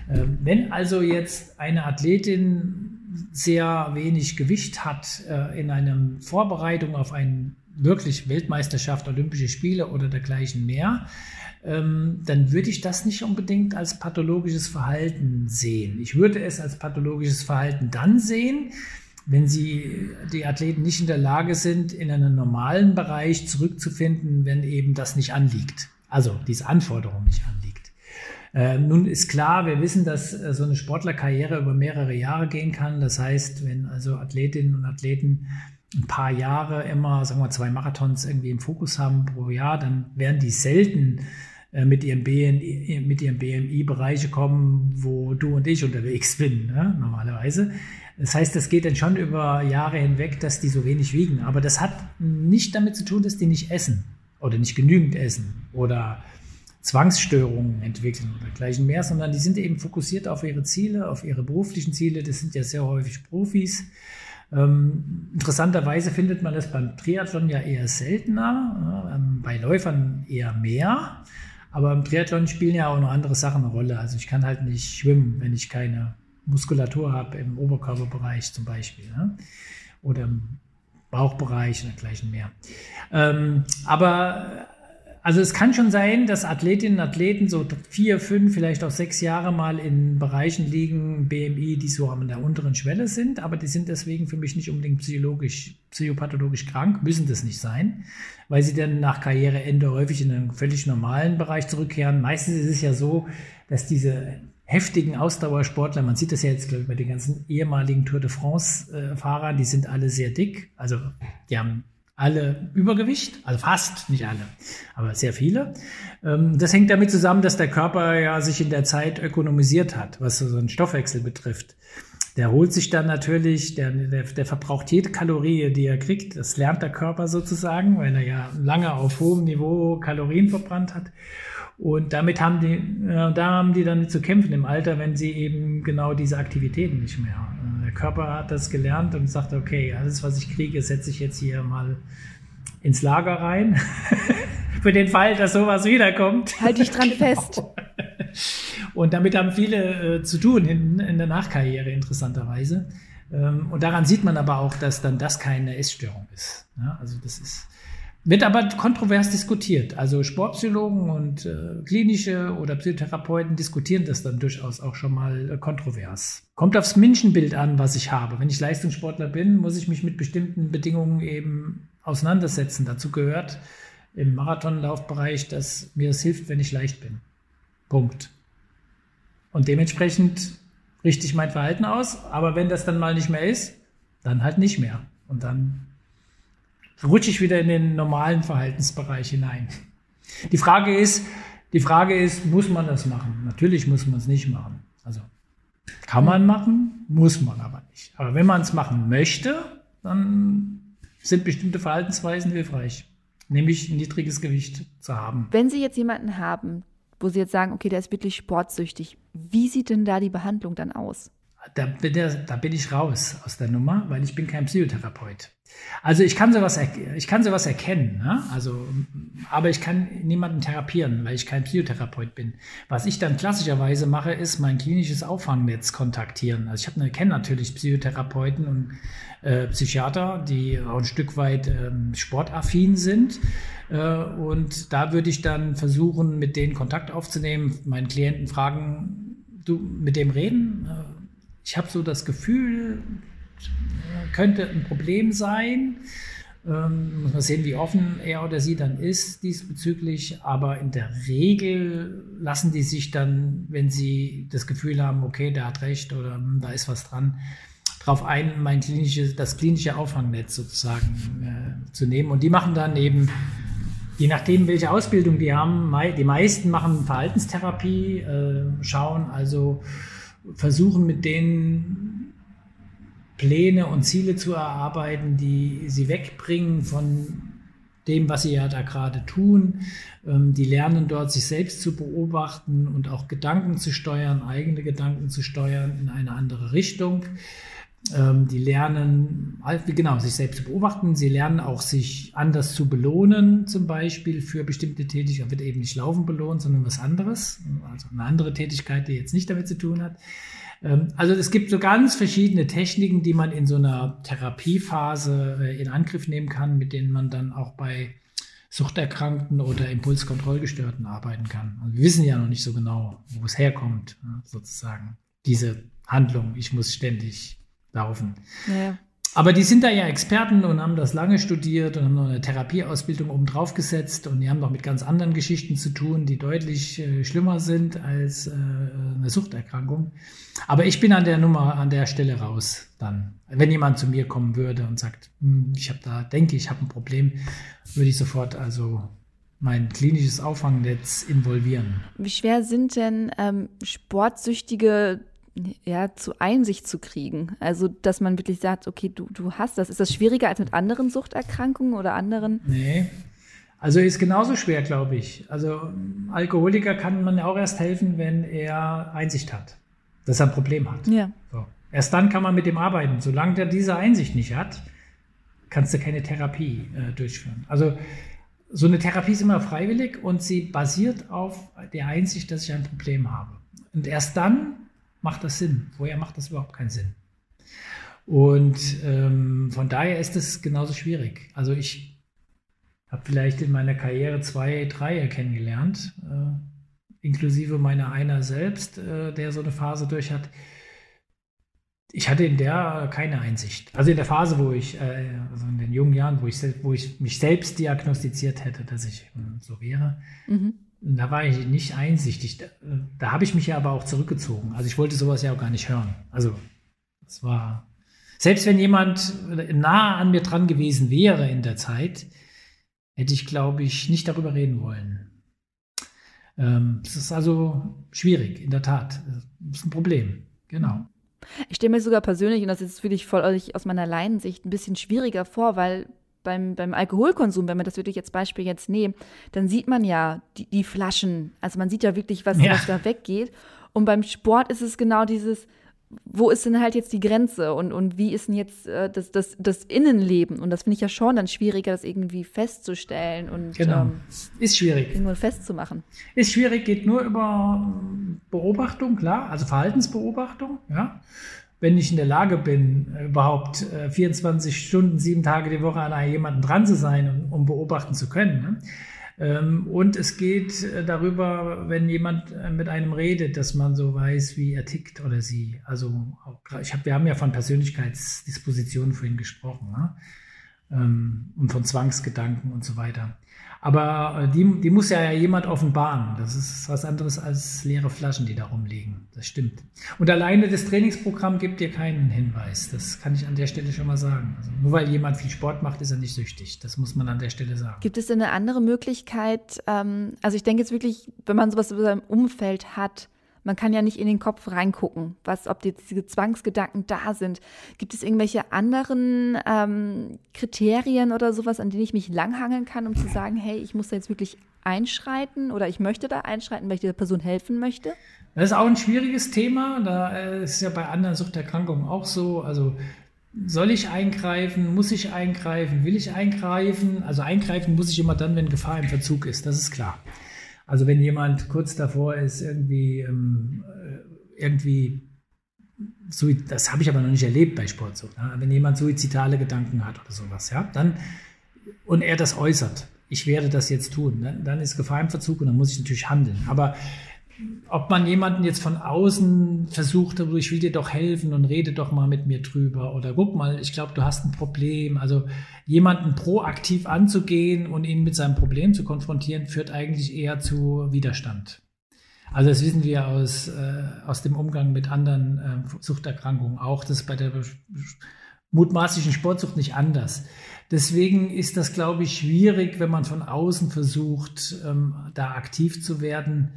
Ähm, wenn also jetzt eine Athletin sehr wenig Gewicht hat äh, in einer Vorbereitung auf eine wirklich Weltmeisterschaft, Olympische Spiele oder dergleichen mehr, ähm, dann würde ich das nicht unbedingt als pathologisches Verhalten sehen. Ich würde es als pathologisches Verhalten dann sehen, wenn sie, die Athleten nicht in der Lage sind, in einen normalen Bereich zurückzufinden, wenn eben das nicht anliegt. Also diese Anforderung nicht anliegt. Äh, nun ist klar, wir wissen, dass äh, so eine Sportlerkarriere über mehrere Jahre gehen kann. Das heißt, wenn also Athletinnen und Athleten ein paar Jahre immer, sagen wir, zwei Marathons irgendwie im Fokus haben pro Jahr, dann werden die selten äh, mit ihrem, BNI, mit ihrem BMI Bereiche kommen, wo du und ich unterwegs bin, ne, normalerweise. Das heißt, das geht dann schon über Jahre hinweg, dass die so wenig wiegen. Aber das hat nicht damit zu tun, dass die nicht essen oder nicht genügend essen oder Zwangsstörungen entwickeln oder gleichen mehr, sondern die sind eben fokussiert auf ihre Ziele, auf ihre beruflichen Ziele. Das sind ja sehr häufig Profis. Ähm, interessanterweise findet man das beim Triathlon ja eher seltener, ähm, bei Läufern eher mehr. Aber im Triathlon spielen ja auch noch andere Sachen eine Rolle. Also ich kann halt nicht schwimmen, wenn ich keine Muskulatur habe im Oberkörperbereich zum Beispiel. Ne? Oder im Bauchbereich und dergleichen mehr. Ähm, aber also es kann schon sein, dass Athletinnen und Athleten so vier, fünf, vielleicht auch sechs Jahre mal in Bereichen liegen, BMI, die so an der unteren Schwelle sind, aber die sind deswegen für mich nicht unbedingt psychologisch, psychopathologisch krank, müssen das nicht sein, weil sie dann nach Karriereende häufig in einen völlig normalen Bereich zurückkehren. Meistens ist es ja so, dass diese heftigen Ausdauersportler, man sieht das ja jetzt, glaube ich, bei den ganzen ehemaligen Tour de France-Fahrern, die sind alle sehr dick, also die haben alle Übergewicht, also fast, nicht alle, aber sehr viele. Ähm, das hängt damit zusammen, dass der Körper ja sich in der Zeit ökonomisiert hat, was so einen Stoffwechsel betrifft. Der holt sich dann natürlich, der, der, der verbraucht jede Kalorie, die er kriegt. Das lernt der Körper sozusagen, weil er ja lange auf hohem Niveau Kalorien verbrannt hat. Und damit haben die, äh, da haben die dann zu kämpfen im Alter, wenn sie eben genau diese Aktivitäten nicht mehr. Äh, der Körper hat das gelernt und sagt, okay, alles, was ich kriege, setze ich jetzt hier mal ins Lager rein. Für den Fall, dass sowas wiederkommt. Halte ich dran fest. Und damit haben viele äh, zu tun in, in, der Nachkarriere, interessanterweise. Ähm, und daran sieht man aber auch, dass dann das keine Essstörung ist. Ja, also das ist, wird aber kontrovers diskutiert. Also Sportpsychologen und äh, klinische oder Psychotherapeuten diskutieren das dann durchaus auch schon mal äh, kontrovers. Kommt aufs Menschenbild an, was ich habe. Wenn ich Leistungssportler bin, muss ich mich mit bestimmten Bedingungen eben auseinandersetzen. Dazu gehört im Marathonlaufbereich, dass mir es hilft, wenn ich leicht bin. Punkt. Und dementsprechend richte ich mein Verhalten aus. Aber wenn das dann mal nicht mehr ist, dann halt nicht mehr. Und dann rutsche ich wieder in den normalen Verhaltensbereich hinein. Die Frage ist, die Frage ist, muss man das machen? Natürlich muss man es nicht machen. Also kann man machen, muss man aber nicht. Aber wenn man es machen möchte, dann sind bestimmte Verhaltensweisen hilfreich, nämlich ein niedriges Gewicht zu haben. Wenn Sie jetzt jemanden haben, wo Sie jetzt sagen, okay, der ist wirklich sportsüchtig, wie sieht denn da die Behandlung dann aus? Da bin, da bin ich raus aus der Nummer, weil ich bin kein Psychotherapeut. Also ich kann sowas, ich kann sowas erkennen, ne? also, aber ich kann niemanden therapieren, weil ich kein Psychotherapeut bin. Was ich dann klassischerweise mache, ist mein klinisches Auffangnetz kontaktieren. Also ich habe, kenne natürlich Psychotherapeuten und äh, Psychiater, die auch ein Stück weit ähm, sportaffin sind. Äh, und da würde ich dann versuchen, mit denen Kontakt aufzunehmen, meinen Klienten fragen, du mit dem reden. Äh, ich habe so das Gefühl, könnte ein Problem sein. Ähm, muss man sehen, wie offen er oder sie dann ist diesbezüglich. Aber in der Regel lassen die sich dann, wenn sie das Gefühl haben, okay, der hat recht oder hm, da ist was dran, darauf ein, mein klinisches, das klinische Auffangnetz sozusagen äh, zu nehmen. Und die machen dann eben, je nachdem, welche Ausbildung die haben, die meisten machen Verhaltenstherapie, äh, schauen also, versuchen mit denen Pläne und Ziele zu erarbeiten, die sie wegbringen von dem, was sie ja da gerade tun. Ähm, die lernen dort, sich selbst zu beobachten und auch Gedanken zu steuern, eigene Gedanken zu steuern in eine andere Richtung. Ähm, die lernen, genau, sich selbst zu beobachten. Sie lernen auch, sich anders zu belohnen, zum Beispiel für bestimmte Tätigkeiten. Wird eben nicht Laufen belohnt, sondern was anderes. Also eine andere Tätigkeit, die jetzt nicht damit zu tun hat. Ähm, also es gibt so ganz verschiedene Techniken, die man in so einer Therapiephase äh, in Angriff nehmen kann, mit denen man dann auch bei Suchterkrankten oder Impulskontrollgestörten arbeiten kann. Also wir wissen ja noch nicht so genau, wo es herkommt, sozusagen. Diese Handlung, ich muss ständig laufen. Ja. Aber die sind da ja Experten und haben das lange studiert und haben noch eine Therapieausbildung oben drauf gesetzt und die haben noch mit ganz anderen Geschichten zu tun, die deutlich äh, schlimmer sind als äh, eine Suchterkrankung. Aber ich bin an der Nummer, an der Stelle raus dann. Wenn jemand zu mir kommen würde und sagt, hm, ich habe da, denke ich, habe ein Problem, würde ich sofort also mein klinisches Auffangnetz involvieren. Wie schwer sind denn ähm, sportsüchtige ja, zu Einsicht zu kriegen. Also, dass man wirklich sagt, okay, du, du hast das. Ist das schwieriger als mit anderen Suchterkrankungen oder anderen? Nee. Also ist genauso schwer, glaube ich. Also Alkoholiker kann man auch erst helfen, wenn er Einsicht hat, dass er ein Problem hat. Ja. So. Erst dann kann man mit dem arbeiten. Solange der diese Einsicht nicht hat, kannst du keine Therapie äh, durchführen. Also so eine Therapie ist immer freiwillig und sie basiert auf der Einsicht, dass ich ein Problem habe. Und erst dann macht das Sinn. Vorher macht das überhaupt keinen Sinn. Und ähm, von daher ist es genauso schwierig. Also ich habe vielleicht in meiner Karriere zwei, drei kennengelernt, äh, inklusive meiner einer selbst, äh, der so eine Phase durch hat. Ich hatte in der keine Einsicht. Also in der Phase, wo ich, äh, also in den jungen Jahren, wo ich, wo ich mich selbst diagnostiziert hätte, dass ich äh, so wäre, mhm. Da war ich nicht einsichtig. Da, da habe ich mich ja aber auch zurückgezogen. Also ich wollte sowas ja auch gar nicht hören. Also es war, selbst wenn jemand nah an mir dran gewesen wäre in der Zeit, hätte ich, glaube ich, nicht darüber reden wollen. Ähm, es ist also schwierig, in der Tat. Das ist ein Problem, genau. Ich stelle mir sogar persönlich, und das ist wirklich voll aus meiner Laiensicht, ein bisschen schwieriger vor, weil beim, beim Alkoholkonsum, wenn wir das wirklich als Beispiel jetzt nehmen, dann sieht man ja die, die Flaschen. Also man sieht ja wirklich, was, ja. was da weggeht. Und beim Sport ist es genau dieses, wo ist denn halt jetzt die Grenze und, und wie ist denn jetzt äh, das, das, das Innenleben? Und das finde ich ja schon dann schwieriger, das irgendwie festzustellen und genau. ähm, ist schwierig. Nur festzumachen. Ist schwierig, geht nur über Beobachtung, klar, also Verhaltensbeobachtung, ja wenn ich in der Lage bin, überhaupt 24 äh, Stunden, sieben Tage die Woche an jemanden dran zu sein, um, beobachten zu können. Ne? Ähm, und es geht äh, darüber, wenn jemand äh, mit einem redet, dass man so weiß, wie er tickt oder sie. Also ich hab, wir haben ja von Persönlichkeitsdispositionen vorhin gesprochen ne? Ähm, und von Zwangsgedanken und so weiter. Aber äh, die, die muss ja jemand offenbaren. Das ist was anderes als leere Flaschen, die da rumliegen. Das stimmt. Und alleine das Trainingsprogramm gibt dir keinen Hinweis. Das kann ich an der Stelle schon mal sagen. Also nur weil jemand viel Sport macht, ist er nicht süchtig. Das muss man an der Stelle sagen. Gibt es denn eine andere Möglichkeit? Ähm, also ich denke jetzt wirklich, wenn man sowas in seinem Umfeld hat, man kann ja nicht in den Kopf reingucken, was, ob jetzt diese Zwangsgedanken da sind. Gibt es irgendwelche anderen ähm, Kriterien oder sowas, an denen ich mich langhangeln kann, um zu sagen, hey, ich muss da jetzt wirklich einschreiten oder ich möchte da einschreiten, weil ich dieser Person helfen möchte? Das ist auch ein schwieriges Thema. Da äh, ist ja bei anderen Suchterkrankungen auch so. Also soll ich eingreifen? Muss ich eingreifen? Will ich eingreifen? Also eingreifen muss ich immer dann, wenn Gefahr im Verzug ist. Das ist klar. Also wenn jemand kurz davor ist, irgendwie, ähm, äh, irgendwie, das habe ich aber noch nicht erlebt bei Sportsucht, ne? wenn jemand suizidale Gedanken hat oder sowas, ja, dann, und er das äußert, ich werde das jetzt tun, dann, dann ist Gefahr im Verzug und dann muss ich natürlich handeln. Aber ob man jemanden jetzt von außen versucht, ich will dir doch helfen und rede doch mal mit mir drüber oder guck mal, ich glaube, du hast ein Problem. Also jemanden proaktiv anzugehen und ihn mit seinem Problem zu konfrontieren, führt eigentlich eher zu Widerstand. Also das wissen wir aus, äh, aus dem Umgang mit anderen äh, Suchterkrankungen auch. Das ist bei der mutmaßlichen Sportsucht nicht anders. Deswegen ist das, glaube ich, schwierig, wenn man von außen versucht, ähm, da aktiv zu werden.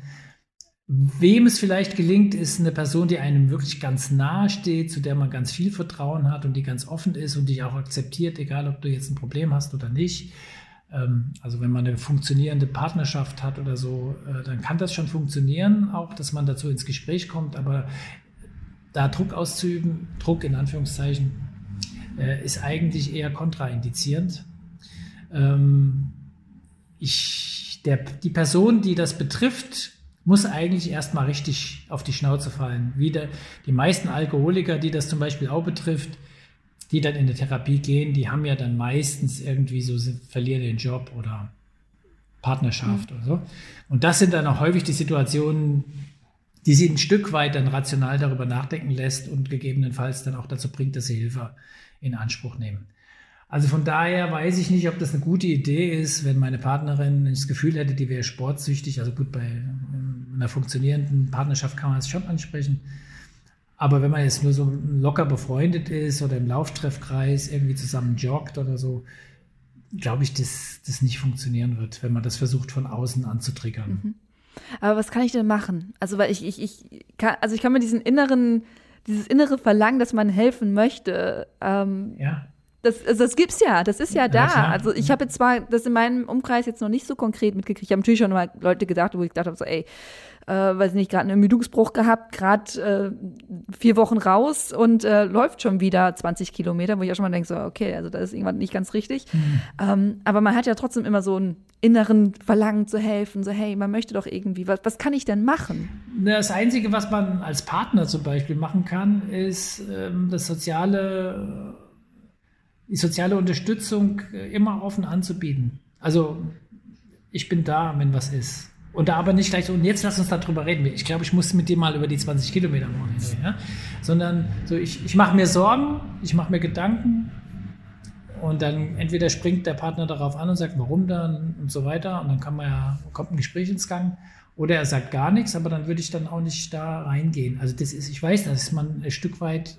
Wem es vielleicht gelingt, ist eine Person, die einem wirklich ganz nahe steht, zu der man ganz viel Vertrauen hat und die ganz offen ist und dich auch akzeptiert, egal ob du jetzt ein Problem hast oder nicht. Ähm, also wenn man eine funktionierende Partnerschaft hat oder so, äh, dann kann das schon funktionieren, auch dass man dazu ins Gespräch kommt. Aber da Druck auszuüben, Druck in Anführungszeichen, äh, ist eigentlich eher kontraindizierend. Ähm, ich, der, die Person, die das betrifft, muss eigentlich erstmal richtig auf die Schnauze fallen. Wie der, die meisten Alkoholiker, die das zum Beispiel auch betrifft, die dann in der Therapie gehen, die haben ja dann meistens irgendwie so, verlieren den Job oder Partnerschaft mhm. oder so. Und das sind dann auch häufig die Situationen, die sie ein Stück weit dann rational darüber nachdenken lässt und gegebenenfalls dann auch dazu bringt, dass sie Hilfe in Anspruch nehmen. Also von daher weiß ich nicht, ob das eine gute Idee ist, wenn meine Partnerin das Gefühl hätte, die wäre sportsüchtig. Also gut, bei einer funktionierenden Partnerschaft kann man es schon ansprechen. Aber wenn man jetzt nur so locker befreundet ist oder im Lauftreffkreis irgendwie zusammen joggt oder so, glaube ich, dass das nicht funktionieren wird, wenn man das versucht von außen anzutriggern. Mhm. Aber was kann ich denn machen? Also, weil ich, ich, ich kann, also ich kann mir diesen inneren dieses innere Verlangen, dass man helfen möchte. Ähm, ja. Das, also das gibt's ja, das ist ja da. Ja, also ich habe zwar das in meinem Umkreis jetzt noch nicht so konkret mitgekriegt. Ich habe natürlich schon mal Leute gesagt, wo ich gedacht habe, so, ey, äh, weiß nicht, gerade einen Ermüdungsbruch gehabt, gerade äh, vier Wochen raus und äh, läuft schon wieder 20 Kilometer, wo ich auch schon mal denke, so, okay, also da ist irgendwann nicht ganz richtig. Mhm. Ähm, aber man hat ja trotzdem immer so einen inneren Verlangen zu helfen, so, hey, man möchte doch irgendwie, was, was kann ich denn machen? Das Einzige, was man als Partner zum Beispiel machen kann, ist ähm, das soziale, die soziale Unterstützung äh, immer offen anzubieten. Also ich bin da, wenn was ist. Und da aber nicht gleich so, und jetzt lass uns darüber reden. Ich glaube, ich muss mit dir mal über die 20 Kilometer reden. Ja? Sondern so, ich, ich mache mir Sorgen, ich mache mir Gedanken und dann entweder springt der Partner darauf an und sagt, warum dann und so weiter. Und dann kann man ja, kommt ein Gespräch ins Gang. Oder er sagt gar nichts, aber dann würde ich dann auch nicht da reingehen. Also das ist, ich weiß, da ist man ein Stück weit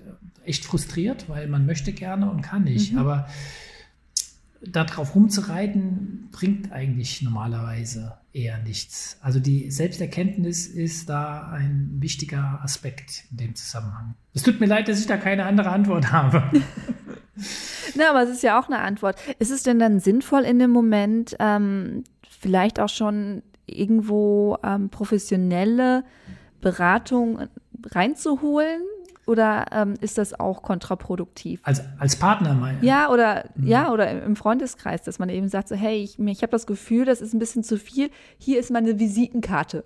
echt frustriert, weil man möchte gerne und kann nicht. Mhm. Aber darauf rumzureiten, bringt eigentlich normalerweise eher nichts. Also die Selbsterkenntnis ist da ein wichtiger Aspekt in dem Zusammenhang. Es tut mir leid, dass ich da keine andere Antwort habe. Na, aber es ist ja auch eine Antwort. Ist es denn dann sinnvoll in dem Moment, ähm, vielleicht auch schon irgendwo ähm, professionelle Beratung reinzuholen? Oder ähm, ist das auch kontraproduktiv? Als, als Partner mal. Ja, oder mhm. ja, oder im Freundeskreis, dass man eben sagt, so, hey, ich, ich habe das Gefühl, das ist ein bisschen zu viel. Hier ist meine Visitenkarte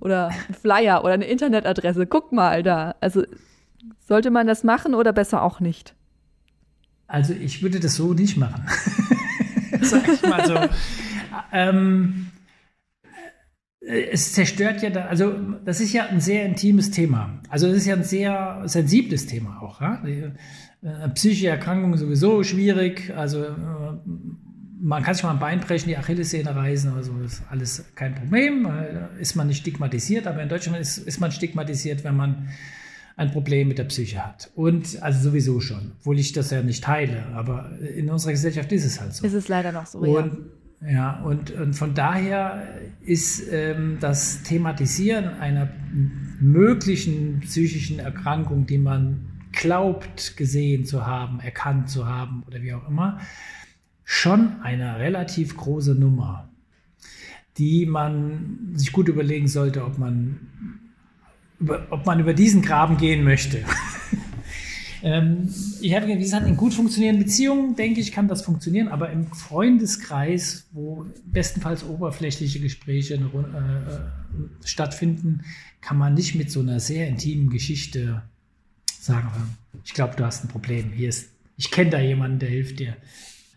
oder ein Flyer oder eine Internetadresse. Guck mal da. Also sollte man das machen oder besser auch nicht? Also ich würde das so nicht machen. Sag ich mal so. ähm, äh, es zerstört ja, da, also das ist ja ein sehr intimes Thema. Also es ist ja ein sehr sensibles Thema auch. Ja? Äh, psychische Erkrankung sowieso schwierig. Also äh, man kann sich mal ein Bein brechen, die Achillessehne reißen, also ist alles kein Problem. Ist man nicht stigmatisiert, aber in Deutschland ist, ist man stigmatisiert, wenn man ein Problem mit der Psyche hat. Und also sowieso schon, obwohl ich das ja nicht teile, aber in unserer Gesellschaft ist es halt so. Ist es leider noch so, und, ja. Ja, und, und von daher ist ähm, das Thematisieren einer möglichen psychischen Erkrankung, die man glaubt gesehen zu haben, erkannt zu haben oder wie auch immer, schon eine relativ große Nummer, die man sich gut überlegen sollte, ob man ob man über diesen Graben gehen möchte. Ähm, ich habe gesagt, in gut funktionierenden Beziehungen, denke ich, kann das funktionieren, aber im Freundeskreis, wo bestenfalls oberflächliche Gespräche äh, äh, stattfinden, kann man nicht mit so einer sehr intimen Geschichte sagen, ich glaube, du hast ein Problem. Hier ist, ich kenne da jemanden, der hilft dir.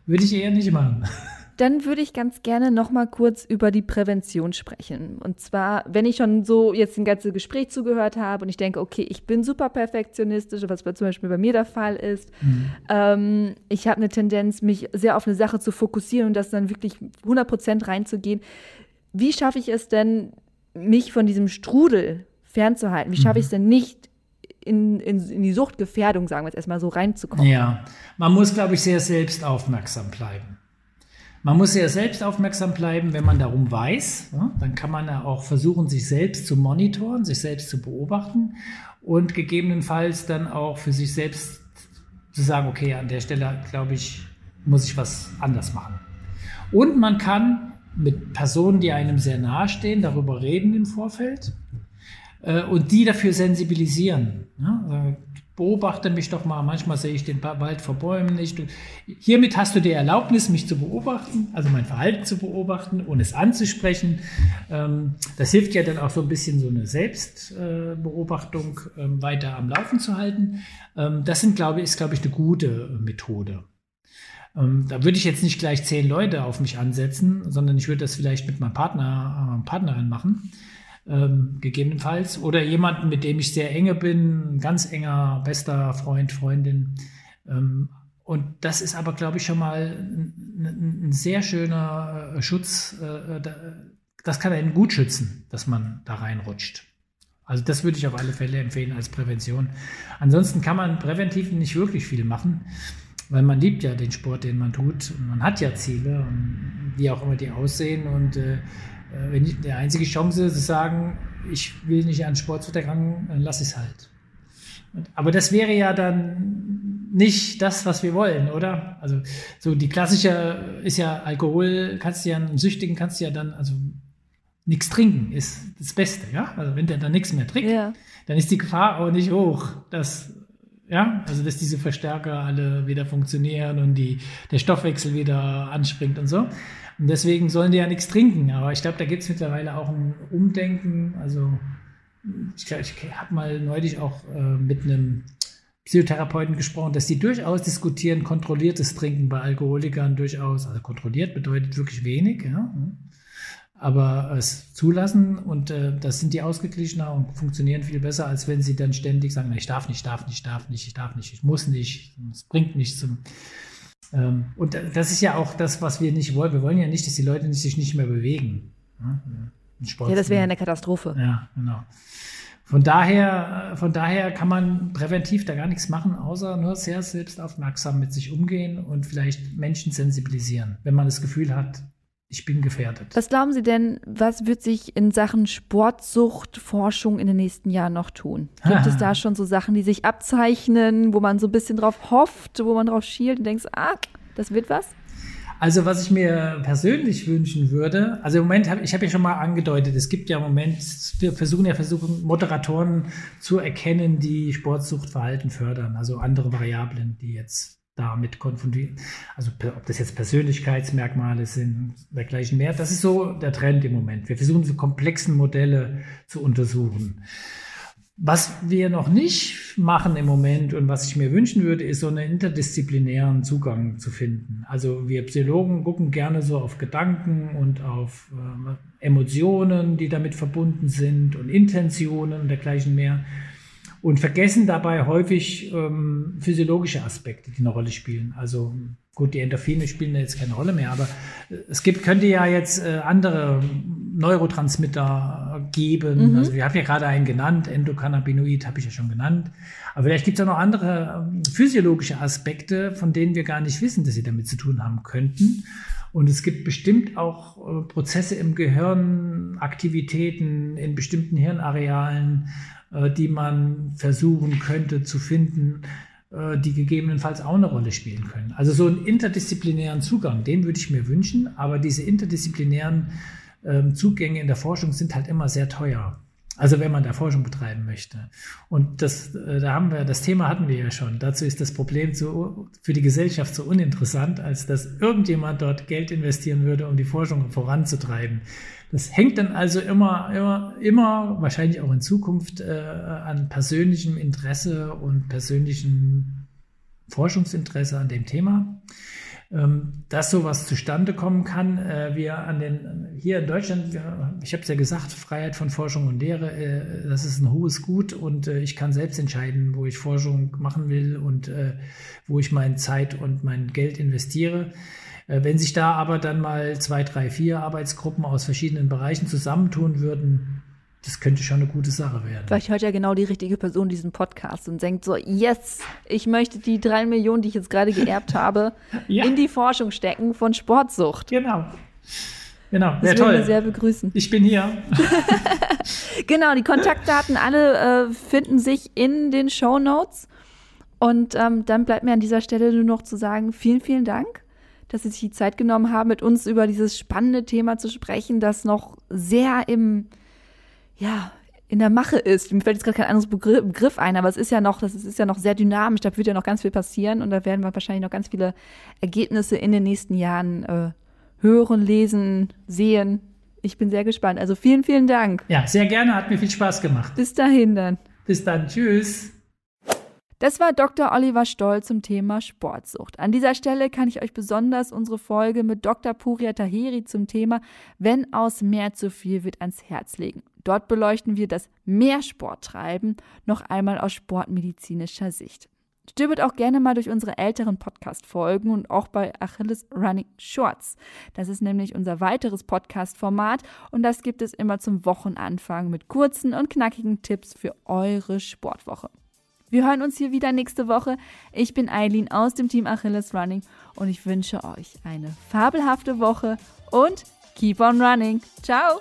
Würde ich eher nicht machen. Dann würde ich ganz gerne noch mal kurz über die Prävention sprechen. Und zwar, wenn ich schon so jetzt ein ganzes Gespräch zugehört habe und ich denke, okay, ich bin super perfektionistisch, was zum Beispiel bei mir der Fall ist. Mhm. Ähm, ich habe eine Tendenz, mich sehr auf eine Sache zu fokussieren und das dann wirklich 100 Prozent reinzugehen. Wie schaffe ich es denn, mich von diesem Strudel fernzuhalten? Wie schaffe ich es mhm. denn nicht, in, in, in, die Suchtgefährdung, sagen wir jetzt erstmal so, reinzukommen. Ja, man muss, glaube ich, sehr selbst aufmerksam bleiben. Man muss sehr selbst aufmerksam bleiben, wenn man darum weiß. Ja, dann kann man ja auch versuchen, sich selbst zu monitoren, sich selbst zu beobachten und gegebenenfalls dann auch für sich selbst zu sagen, okay, an der Stelle, glaube ich, muss ich was anders machen. Und man kann mit Personen, die einem sehr nahestehen, darüber reden im Vorfeld äh, und die dafür sensibilisieren. Ja? Beobachte mich doch mal, manchmal sehe ich den Wald vor Bäumen nicht. Hiermit hast du die Erlaubnis, mich zu beobachten, also mein Verhalten zu beobachten und es anzusprechen. Ähm, das hilft ja dann auch so ein bisschen so eine Selbstbeobachtung ähm, weiter am Laufen zu halten. Ähm, das sind, glaube ich, ist, glaube ich, eine gute Methode. Da würde ich jetzt nicht gleich zehn Leute auf mich ansetzen, sondern ich würde das vielleicht mit meinem Partner, äh, Partnerin machen ähm, gegebenenfalls. Oder jemanden, mit dem ich sehr enge bin, ein ganz enger, bester Freund, Freundin. Ähm, und das ist aber, glaube ich, schon mal ein, ein sehr schöner äh, Schutz. Äh, das kann einen gut schützen, dass man da reinrutscht. Also das würde ich auf alle Fälle empfehlen als Prävention. Ansonsten kann man präventiv nicht wirklich viel machen, weil man liebt ja den Sport, den man tut. Und man hat ja Ziele, wie auch immer die aussehen. Und äh, äh, wenn ich, die einzige Chance zu sagen, ich will nicht an Sport zutergangen, dann lasse ich es halt. Aber das wäre ja dann nicht das, was wir wollen, oder? Also so die klassische ist ja Alkohol, kannst du ja einen Süchtigen kannst du ja dann also nichts trinken ist das Beste, ja? Also wenn der dann nichts mehr trinkt, ja. dann ist die Gefahr auch nicht hoch, dass ja, also dass diese Verstärker alle wieder funktionieren und die, der Stoffwechsel wieder anspringt und so. Und deswegen sollen die ja nichts trinken. Aber ich glaube, da gibt es mittlerweile auch ein Umdenken. Also ich, ich habe mal neulich auch äh, mit einem Psychotherapeuten gesprochen, dass die durchaus diskutieren, kontrolliertes Trinken bei Alkoholikern durchaus, also kontrolliert bedeutet wirklich wenig, ja. Aber es zulassen und äh, das sind die ausgeglichener und funktionieren viel besser, als wenn sie dann ständig sagen, ich darf nicht, darf nicht, darf nicht, ich darf nicht, ich muss nicht, es bringt nichts zum ähm, und das ist ja auch das, was wir nicht wollen. Wir wollen ja nicht, dass die Leute sich nicht mehr bewegen. ja, das wäre ja eine Katastrophe. Ja, genau. Von daher, von daher kann man präventiv da gar nichts machen, außer nur sehr selbstaufmerksam mit sich umgehen und vielleicht Menschen sensibilisieren, wenn man das Gefühl hat, ich bin gefährdet. Was glauben Sie denn, was wird sich in Sachen Sportsuchtforschung in den nächsten Jahren noch tun? Gibt es da schon so Sachen, die sich abzeichnen, wo man so ein bisschen drauf hofft, wo man drauf schielt und denkt, ah, das wird was? Also was ich mir persönlich wünschen würde, also im Moment habe ich habe ja schon mal angedeutet, es gibt ja im Moment, wir versuchen ja versuchen Moderatoren zu erkennen, die Sportsuchtverhalten fördern, also andere Variablen, die jetzt damit konfrontiert. Also ob das jetzt Persönlichkeitsmerkmale sind, dergleichen mehr. Das ist so der Trend im Moment. Wir versuchen so komplexen Modelle zu untersuchen. Was wir noch nicht machen im Moment und was ich mir wünschen würde, ist so einen interdisziplinären Zugang zu finden. Also wir Psychologen gucken gerne so auf Gedanken und auf äh, Emotionen, die damit verbunden sind und Intentionen und dergleichen mehr und vergessen dabei häufig ähm, physiologische Aspekte, die eine Rolle spielen. Also gut, die Endorphine spielen jetzt keine Rolle mehr, aber es gibt, könnte ja jetzt äh, andere Neurotransmitter geben. Mhm. Also wir haben ja gerade einen genannt, Endokannabinoid habe ich ja schon genannt. Aber vielleicht gibt es auch noch andere ähm, physiologische Aspekte, von denen wir gar nicht wissen, dass sie damit zu tun haben könnten. Und es gibt bestimmt auch äh, Prozesse im Gehirn, Aktivitäten in bestimmten Hirnarealen, äh, die man versuchen könnte zu finden, äh, die gegebenenfalls auch eine Rolle spielen können. Also so einen interdisziplinären Zugang, den würde ich mir wünschen, aber diese interdisziplinären ähm, Zugänge in der Forschung sind halt immer sehr teuer. Also wenn man da Forschung betreiben möchte. Und das, äh, da haben wir, das Thema hatten wir ja schon. Dazu ist das Problem zu, für die Gesellschaft so uninteressant, als dass irgendjemand dort Geld investieren würde, um die Forschung voranzutreiben. Das hängt dann also immer, immer, immer, wahrscheinlich auch in Zukunft, äh, an persönlichem Interesse und persönlichem Forschungsinteresse an dem Thema. Ähm, dass sowas zustande kommen kann. Äh, wir an den, hier in Deutschland, ich habe es ja gesagt, Freiheit von Forschung und Lehre, äh, das ist ein hohes Gut und äh, ich kann selbst entscheiden, wo ich Forschung machen will und wo ich meine Zeit und mein Geld investiere. Wenn sich da aber dann mal zwei, drei, vier Arbeitsgruppen aus verschiedenen Bereichen zusammentun würden, das könnte schon eine gute Sache werden. Vielleicht hört ja genau die richtige Person diesen Podcast und denkt so, yes, ich möchte die drei Millionen, die ich jetzt gerade geerbt habe, ja. in die Forschung stecken von Sportsucht. Genau. Genau, wäre toll. Wir sehr begrüßen. Ich bin hier. genau, die Kontaktdaten alle äh, finden sich in den Show Notes. Und ähm, dann bleibt mir an dieser Stelle nur noch zu sagen, vielen, vielen Dank dass Sie sich die Zeit genommen haben, mit uns über dieses spannende Thema zu sprechen, das noch sehr im, ja, in der Mache ist. Mir fällt jetzt gerade kein anderes Begriff ein, aber es ist ja noch, das ist ja noch sehr dynamisch, da wird ja noch ganz viel passieren und da werden wir wahrscheinlich noch ganz viele Ergebnisse in den nächsten Jahren äh, hören, lesen, sehen. Ich bin sehr gespannt. Also vielen, vielen Dank. Ja, sehr gerne, hat mir viel Spaß gemacht. Bis dahin dann. Bis dann, tschüss. Das war Dr. Oliver Stoll zum Thema Sportsucht. An dieser Stelle kann ich euch besonders unsere Folge mit Dr. Puria Taheri zum Thema Wenn aus mehr zu viel wird ans Herz legen. Dort beleuchten wir das Mehrsporttreiben noch einmal aus sportmedizinischer Sicht. Stöbert auch gerne mal durch unsere älteren Podcast-Folgen und auch bei Achilles Running Shorts. Das ist nämlich unser weiteres Podcast-Format und das gibt es immer zum Wochenanfang mit kurzen und knackigen Tipps für eure Sportwoche. Wir hören uns hier wieder nächste Woche. Ich bin Eileen aus dem Team Achilles Running und ich wünsche euch eine fabelhafte Woche und keep on running. Ciao!